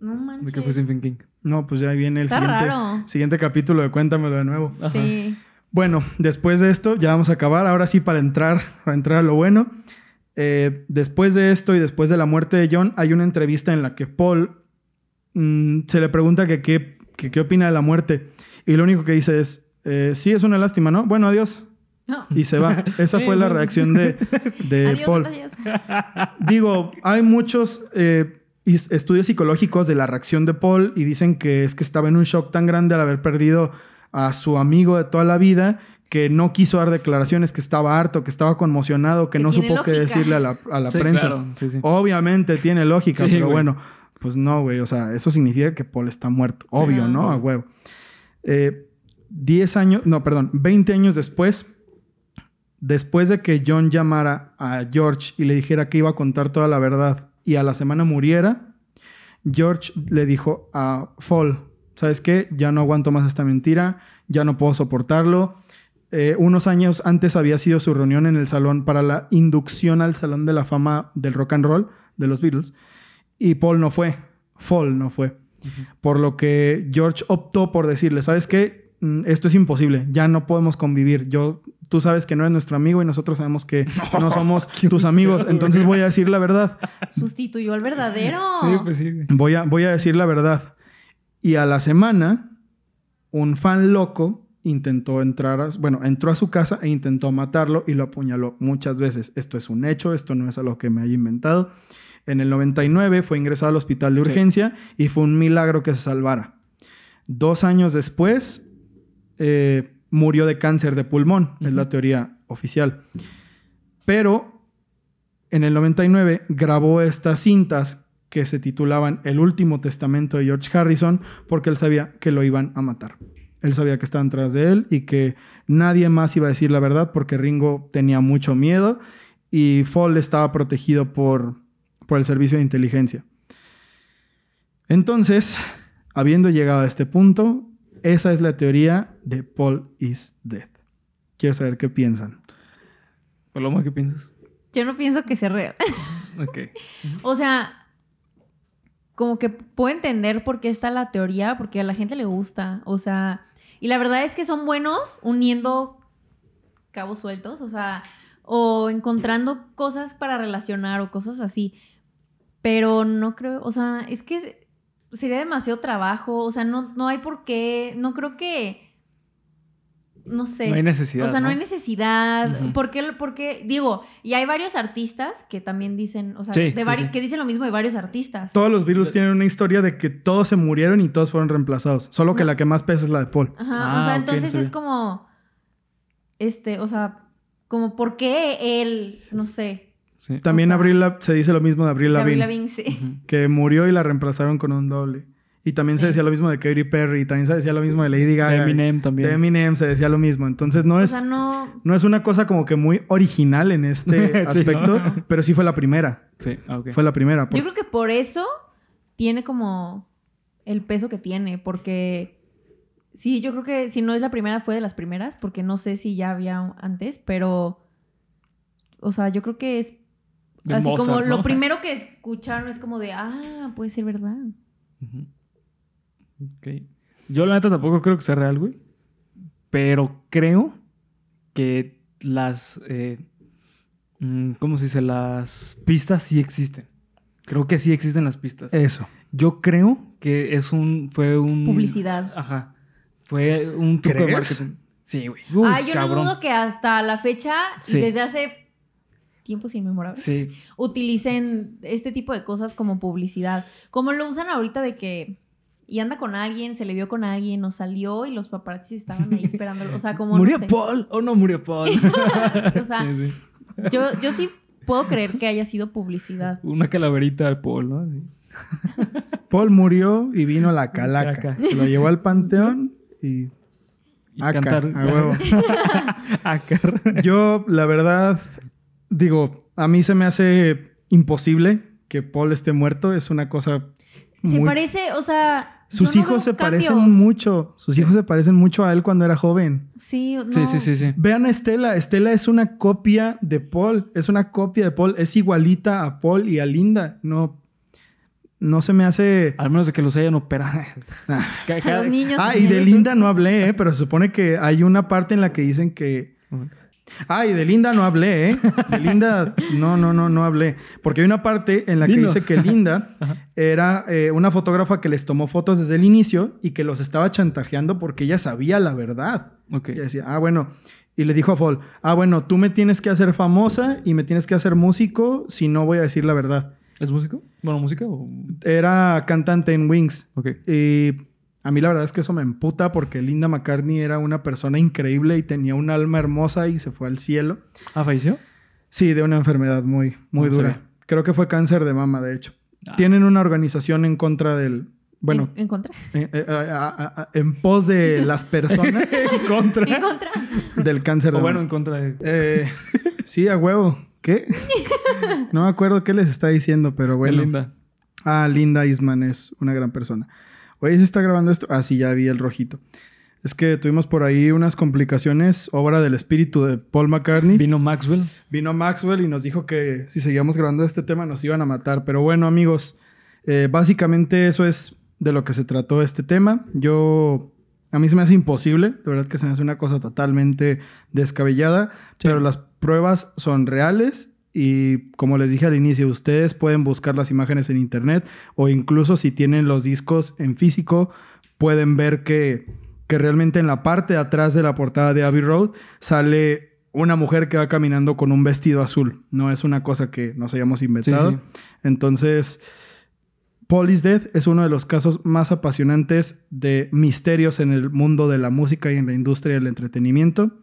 [SPEAKER 5] no
[SPEAKER 4] de
[SPEAKER 5] manches.
[SPEAKER 4] que fue Stephen King.
[SPEAKER 3] No, pues ya viene el
[SPEAKER 5] Está
[SPEAKER 3] siguiente,
[SPEAKER 5] raro.
[SPEAKER 3] siguiente capítulo de Cuéntamelo de nuevo.
[SPEAKER 4] Ajá.
[SPEAKER 5] Sí.
[SPEAKER 3] Bueno, después de esto, ya vamos a acabar. Ahora sí, para entrar, para entrar a lo bueno. Eh, después de esto y después de la muerte de John, hay una entrevista en la que Paul mm, se le pregunta que qué que qué opina de la muerte. Y lo único que dice es, eh, sí, es una lástima, ¿no? Bueno, adiós.
[SPEAKER 5] No.
[SPEAKER 3] Y se va. Esa fue la reacción de, de
[SPEAKER 5] Adiós,
[SPEAKER 3] Paul.
[SPEAKER 5] gracias.
[SPEAKER 3] Digo, hay muchos eh, estudios psicológicos de la reacción de Paul y dicen que es que estaba en un shock tan grande al haber perdido a su amigo de toda la vida que no quiso dar declaraciones, que estaba harto, que estaba conmocionado, que,
[SPEAKER 5] Que
[SPEAKER 3] no supo qué decirle a la, a la
[SPEAKER 4] Sí,
[SPEAKER 3] prensa.
[SPEAKER 4] claro, sí, sí.
[SPEAKER 3] Obviamente tiene lógica,
[SPEAKER 4] Sí,
[SPEAKER 3] pero
[SPEAKER 4] güey.
[SPEAKER 3] bueno, pues no, güey. O sea, eso significa que Paul está muerto. Obvio,
[SPEAKER 5] Sí.
[SPEAKER 3] ¿no? A huevo. Eh, 10 años, no, perdón, 20 años después, después de que John llamara a George y le dijera que iba a contar toda la verdad y a la semana muriera, George le dijo a Fall, ¿sabes qué? Ya no aguanto más esta mentira, ya no puedo soportarlo. Eh, unos años antes había sido su reunión en el salón para la inducción al Salón de la Fama del Rock and Roll de los Beatles y Paul no fue, Fall no fue. Por lo que George optó por decirle, ¿sabes qué? Mm, Esto es imposible, ya no podemos convivir. Yo, tú sabes que no eres nuestro amigo y nosotros sabemos que no somos tus amigos, entonces voy a decir la verdad.
[SPEAKER 5] Sustituyó al verdadero.
[SPEAKER 4] Sí, pues sí.
[SPEAKER 3] Voy a, voy a decir la verdad. Y a la semana, un fan loco intentó entrar, a, bueno, entró a su casa e intentó matarlo y lo apuñaló muchas veces. Esto es un hecho, esto no es algo que me haya inventado. En el 99 fue ingresado al hospital de
[SPEAKER 4] Sí.
[SPEAKER 3] urgencia y fue un milagro que se salvara. Dos años después, eh, murió de cáncer de pulmón, es la teoría oficial. Pero en el 99 grabó estas cintas que se titulaban El último testamento de George Harrison porque él sabía que lo iban a matar. Él sabía que estaban tras de él y que nadie más iba a decir la verdad porque Ringo tenía mucho miedo y Fall estaba protegido por, por el servicio de inteligencia. Entonces, habiendo llegado a este punto, esa es la teoría de Paul is dead. Quiero saber qué piensan.
[SPEAKER 4] Paloma, ¿qué piensas?
[SPEAKER 5] Yo no pienso que sea real.
[SPEAKER 4] Ok.
[SPEAKER 5] O sea, como que puedo entender por qué está la teoría, porque a la gente le gusta. O sea, y la verdad es que son buenos uniendo cabos sueltos, o sea, o encontrando cosas para relacionar o cosas así. Pero no creo, o sea, es que sería demasiado trabajo, o sea, no, no hay por qué, no creo que, no sé.
[SPEAKER 4] No hay necesidad.
[SPEAKER 5] O sea, no, hay necesidad.
[SPEAKER 4] Ujú.
[SPEAKER 5] ¿Por qué? Porque, digo, y hay varios artistas que también dicen, o sea,
[SPEAKER 4] Sí,
[SPEAKER 5] de
[SPEAKER 4] sí,
[SPEAKER 5] vari-
[SPEAKER 4] sí.
[SPEAKER 5] que dicen lo mismo de varios artistas.
[SPEAKER 3] Todos los Beatles tienen una historia de que todos se murieron y todos fueron reemplazados. Solo que
[SPEAKER 5] No.
[SPEAKER 3] la que más pesa es la de Paul.
[SPEAKER 5] Ajá,
[SPEAKER 4] Ah,
[SPEAKER 5] o sea,
[SPEAKER 4] ok,
[SPEAKER 5] entonces
[SPEAKER 4] sí.
[SPEAKER 5] es como, este, o sea, como, ¿por qué él? No sé.
[SPEAKER 4] Sí.
[SPEAKER 3] También
[SPEAKER 5] O sea,
[SPEAKER 3] Avril La- se dice lo mismo de Avril
[SPEAKER 5] Avril
[SPEAKER 3] Lavigne,
[SPEAKER 5] Lavigne, sí.
[SPEAKER 3] Que murió y la reemplazaron con un doble. Y también se decía lo mismo de Katy Perry, y también se decía lo mismo de Lady Gaga.
[SPEAKER 4] Eminem también.
[SPEAKER 3] De Eminem se decía lo mismo. Entonces no
[SPEAKER 5] O
[SPEAKER 3] es,
[SPEAKER 5] sea, no.
[SPEAKER 3] no es una cosa como que muy original en este
[SPEAKER 4] Sí,
[SPEAKER 3] aspecto,
[SPEAKER 5] ¿no?
[SPEAKER 3] pero sí fue la primera.
[SPEAKER 4] Sí, ah, ok.
[SPEAKER 3] Fue la primera. por-
[SPEAKER 5] Yo creo que por eso tiene como el peso que tiene, porque sí, yo creo que si no es la primera, fue de las primeras, porque no sé si ya había antes, pero, o sea, yo creo que es
[SPEAKER 4] De
[SPEAKER 5] así como lo primero que escucharon es como de, ah, puede ser verdad.
[SPEAKER 4] Yo la neta tampoco creo que sea real, güey. Pero creo que las... eh, mm, ¿Cómo se dice? Las pistas sí existen. Creo que sí existen las pistas.
[SPEAKER 3] Eso.
[SPEAKER 4] Yo creo que es un... Fue un...
[SPEAKER 5] Publicidad.
[SPEAKER 4] Ajy. Fue un truco de marketing. Sí, güey. Uy,
[SPEAKER 5] ah, yo
[SPEAKER 4] cabrón.
[SPEAKER 5] no dudo que hasta la fecha
[SPEAKER 4] Sí.
[SPEAKER 5] y desde hace tiempos inmemorables
[SPEAKER 4] Sí.
[SPEAKER 5] utilicen este tipo de cosas como publicidad. Como lo usan ahorita de que y anda con alguien, se le vio con alguien, o salió y los paparazzi estaban ahí esperándolo. O sea, como.
[SPEAKER 4] ¿Murió
[SPEAKER 5] no sé.
[SPEAKER 4] Paul o no murió Paul?
[SPEAKER 5] O sea,
[SPEAKER 4] Sí, sí.
[SPEAKER 5] Yo, yo sí puedo creer que haya sido publicidad.
[SPEAKER 4] Una calaverita de Paul, ¿no? Sí.
[SPEAKER 3] Paul murió y vino la calaca. Se lo llevó al panteón y...
[SPEAKER 4] Y
[SPEAKER 3] Acá,
[SPEAKER 4] cantar.
[SPEAKER 3] a huevo.
[SPEAKER 4] Acá.
[SPEAKER 3] Yo, la verdad, digo, a mí se me hace imposible que Paul esté muerto. Es una cosa
[SPEAKER 5] Se parece, o sea.
[SPEAKER 3] Sus
[SPEAKER 5] no
[SPEAKER 3] hijos se parecen mucho. Sus hijos se parecen mucho a él cuando era joven.
[SPEAKER 5] Sí, no.
[SPEAKER 4] Sí, sí, sí, sí.
[SPEAKER 3] Vean a Estela. Estela es una copia de Paul. Es una copia de Paul. Es igualita a Paul y a Linda. No, no se me hace...
[SPEAKER 4] Al menos de que los hayan operado.
[SPEAKER 3] Ah.
[SPEAKER 5] A los niños.
[SPEAKER 3] Ah, y de Linda no hablé, ¿eh? Pero se supone que hay una parte en la que dicen que... Ah, y de Linda no hablé, ¿eh? De Linda no, no, no, no hablé. Porque hay una parte en la que dice que Linda era eh, una fotógrafa que les tomó fotos desde el inicio y que los estaba chantajeando porque ella sabía la verdad.
[SPEAKER 4] Ok.
[SPEAKER 3] Y decía, ah, bueno. Y le dijo a Fall, ah, bueno, tú me tienes que hacer famosa y me tienes que hacer músico si no voy a decir la verdad.
[SPEAKER 4] ¿Es músico? Bueno, música o.
[SPEAKER 3] Era cantante en Wings.
[SPEAKER 4] Ok.
[SPEAKER 3] Y a mí la verdad es que eso me emputa porque Linda McCartney era una persona increíble y tenía un alma hermosa y se fue al cielo.
[SPEAKER 4] ¿Ah, falleció?
[SPEAKER 3] Sí, de una enfermedad muy, muy dura. Creo que fue cáncer de mama, de hecho.
[SPEAKER 4] Ah.
[SPEAKER 3] Tienen una organización en contra del... Bueno,
[SPEAKER 5] En, en contra.
[SPEAKER 3] eh, eh, a- en pos de las personas
[SPEAKER 4] en contra.
[SPEAKER 5] En contra.
[SPEAKER 3] del cáncer de
[SPEAKER 4] o bueno,
[SPEAKER 3] mama.
[SPEAKER 4] en contra de.
[SPEAKER 3] Eh, sí, a huevo. ¿Qué? no me acuerdo qué les está diciendo, pero bueno.
[SPEAKER 4] de Linda.
[SPEAKER 3] Ah, Linda Isman es una gran persona. Oye, ¿se está grabando esto? Ah, sí, ya vi el rojito. Es que tuvimos por ahí unas complicaciones, obra del espíritu de Paul McCartney.
[SPEAKER 4] Vino Maxwell.
[SPEAKER 3] Vino Maxwell y nos dijo que si seguíamos grabando este tema nos iban a matar. Pero bueno, amigos, eh, básicamente eso es de lo que se trató este tema. Yo, a mí se me hace imposible, de verdad que se me hace una cosa totalmente descabellada,
[SPEAKER 4] Sí.
[SPEAKER 3] pero las pruebas son reales y como les dije al inicio, ustedes pueden buscar las imágenes en internet o incluso si tienen los discos en físico, pueden ver que, que realmente en la parte de atrás de la portada de Abbey Road sale una mujer que va caminando con un vestido azul. No es una cosa que nos hayamos inventado.
[SPEAKER 4] Sí, sí.
[SPEAKER 3] Entonces, is Dead es uno de los casos más apasionantes de misterios en el mundo de la música y en la industria del entretenimiento.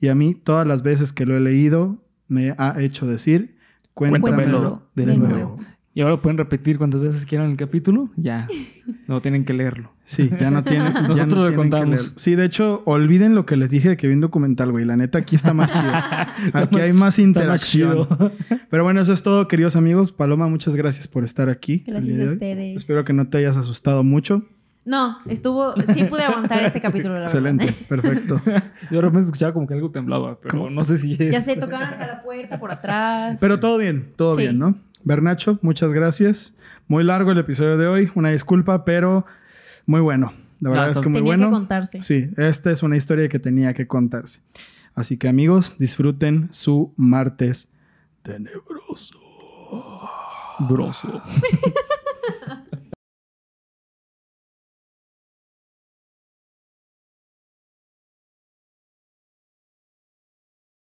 [SPEAKER 3] Y a mí, todas las veces que lo he leído, me ha hecho decir, cuéntamelo,
[SPEAKER 4] Cuéntamelo
[SPEAKER 3] de,
[SPEAKER 4] de
[SPEAKER 3] nuevo.
[SPEAKER 4] nuevo. Y ahora lo pueden repetir cuantas veces quieran el capítulo. Ya. No tienen que leerlo.
[SPEAKER 3] Sí, ya no tienen. ya no
[SPEAKER 4] Nosotros lo
[SPEAKER 3] tienen que
[SPEAKER 4] contamos.
[SPEAKER 3] leerlo. Sí, de hecho, olviden lo que les dije de que vi un documental, güey. La neta, aquí está más chido. Aquí hay más interacción. Pero bueno, eso es todo, queridos amigos. Paloma, muchas gracias por estar aquí.
[SPEAKER 5] Gracias a ustedes.
[SPEAKER 3] Espero que no te hayas asustado mucho.
[SPEAKER 5] No, estuvo. Sí pude aguantar este capítulo, la
[SPEAKER 3] Excelente,
[SPEAKER 5] verdad.
[SPEAKER 3] perfecto.
[SPEAKER 4] Yo de repente escuchaba como que algo temblaba, pero no sé si es.
[SPEAKER 5] Ya se tocaban hasta la puerta por atrás.
[SPEAKER 3] Pero todo bien, todo
[SPEAKER 5] Sí.
[SPEAKER 3] bien, ¿no? Bernacho, muchas gracias. Muy largo el episodio de hoy, una disculpa, pero muy bueno. La verdad es que muy
[SPEAKER 5] Tenía
[SPEAKER 3] bueno.
[SPEAKER 5] que contarse.
[SPEAKER 3] Sí, esta es una historia que tenía que contarse. Así que amigos, disfruten su martes tenebroso.
[SPEAKER 4] Broso.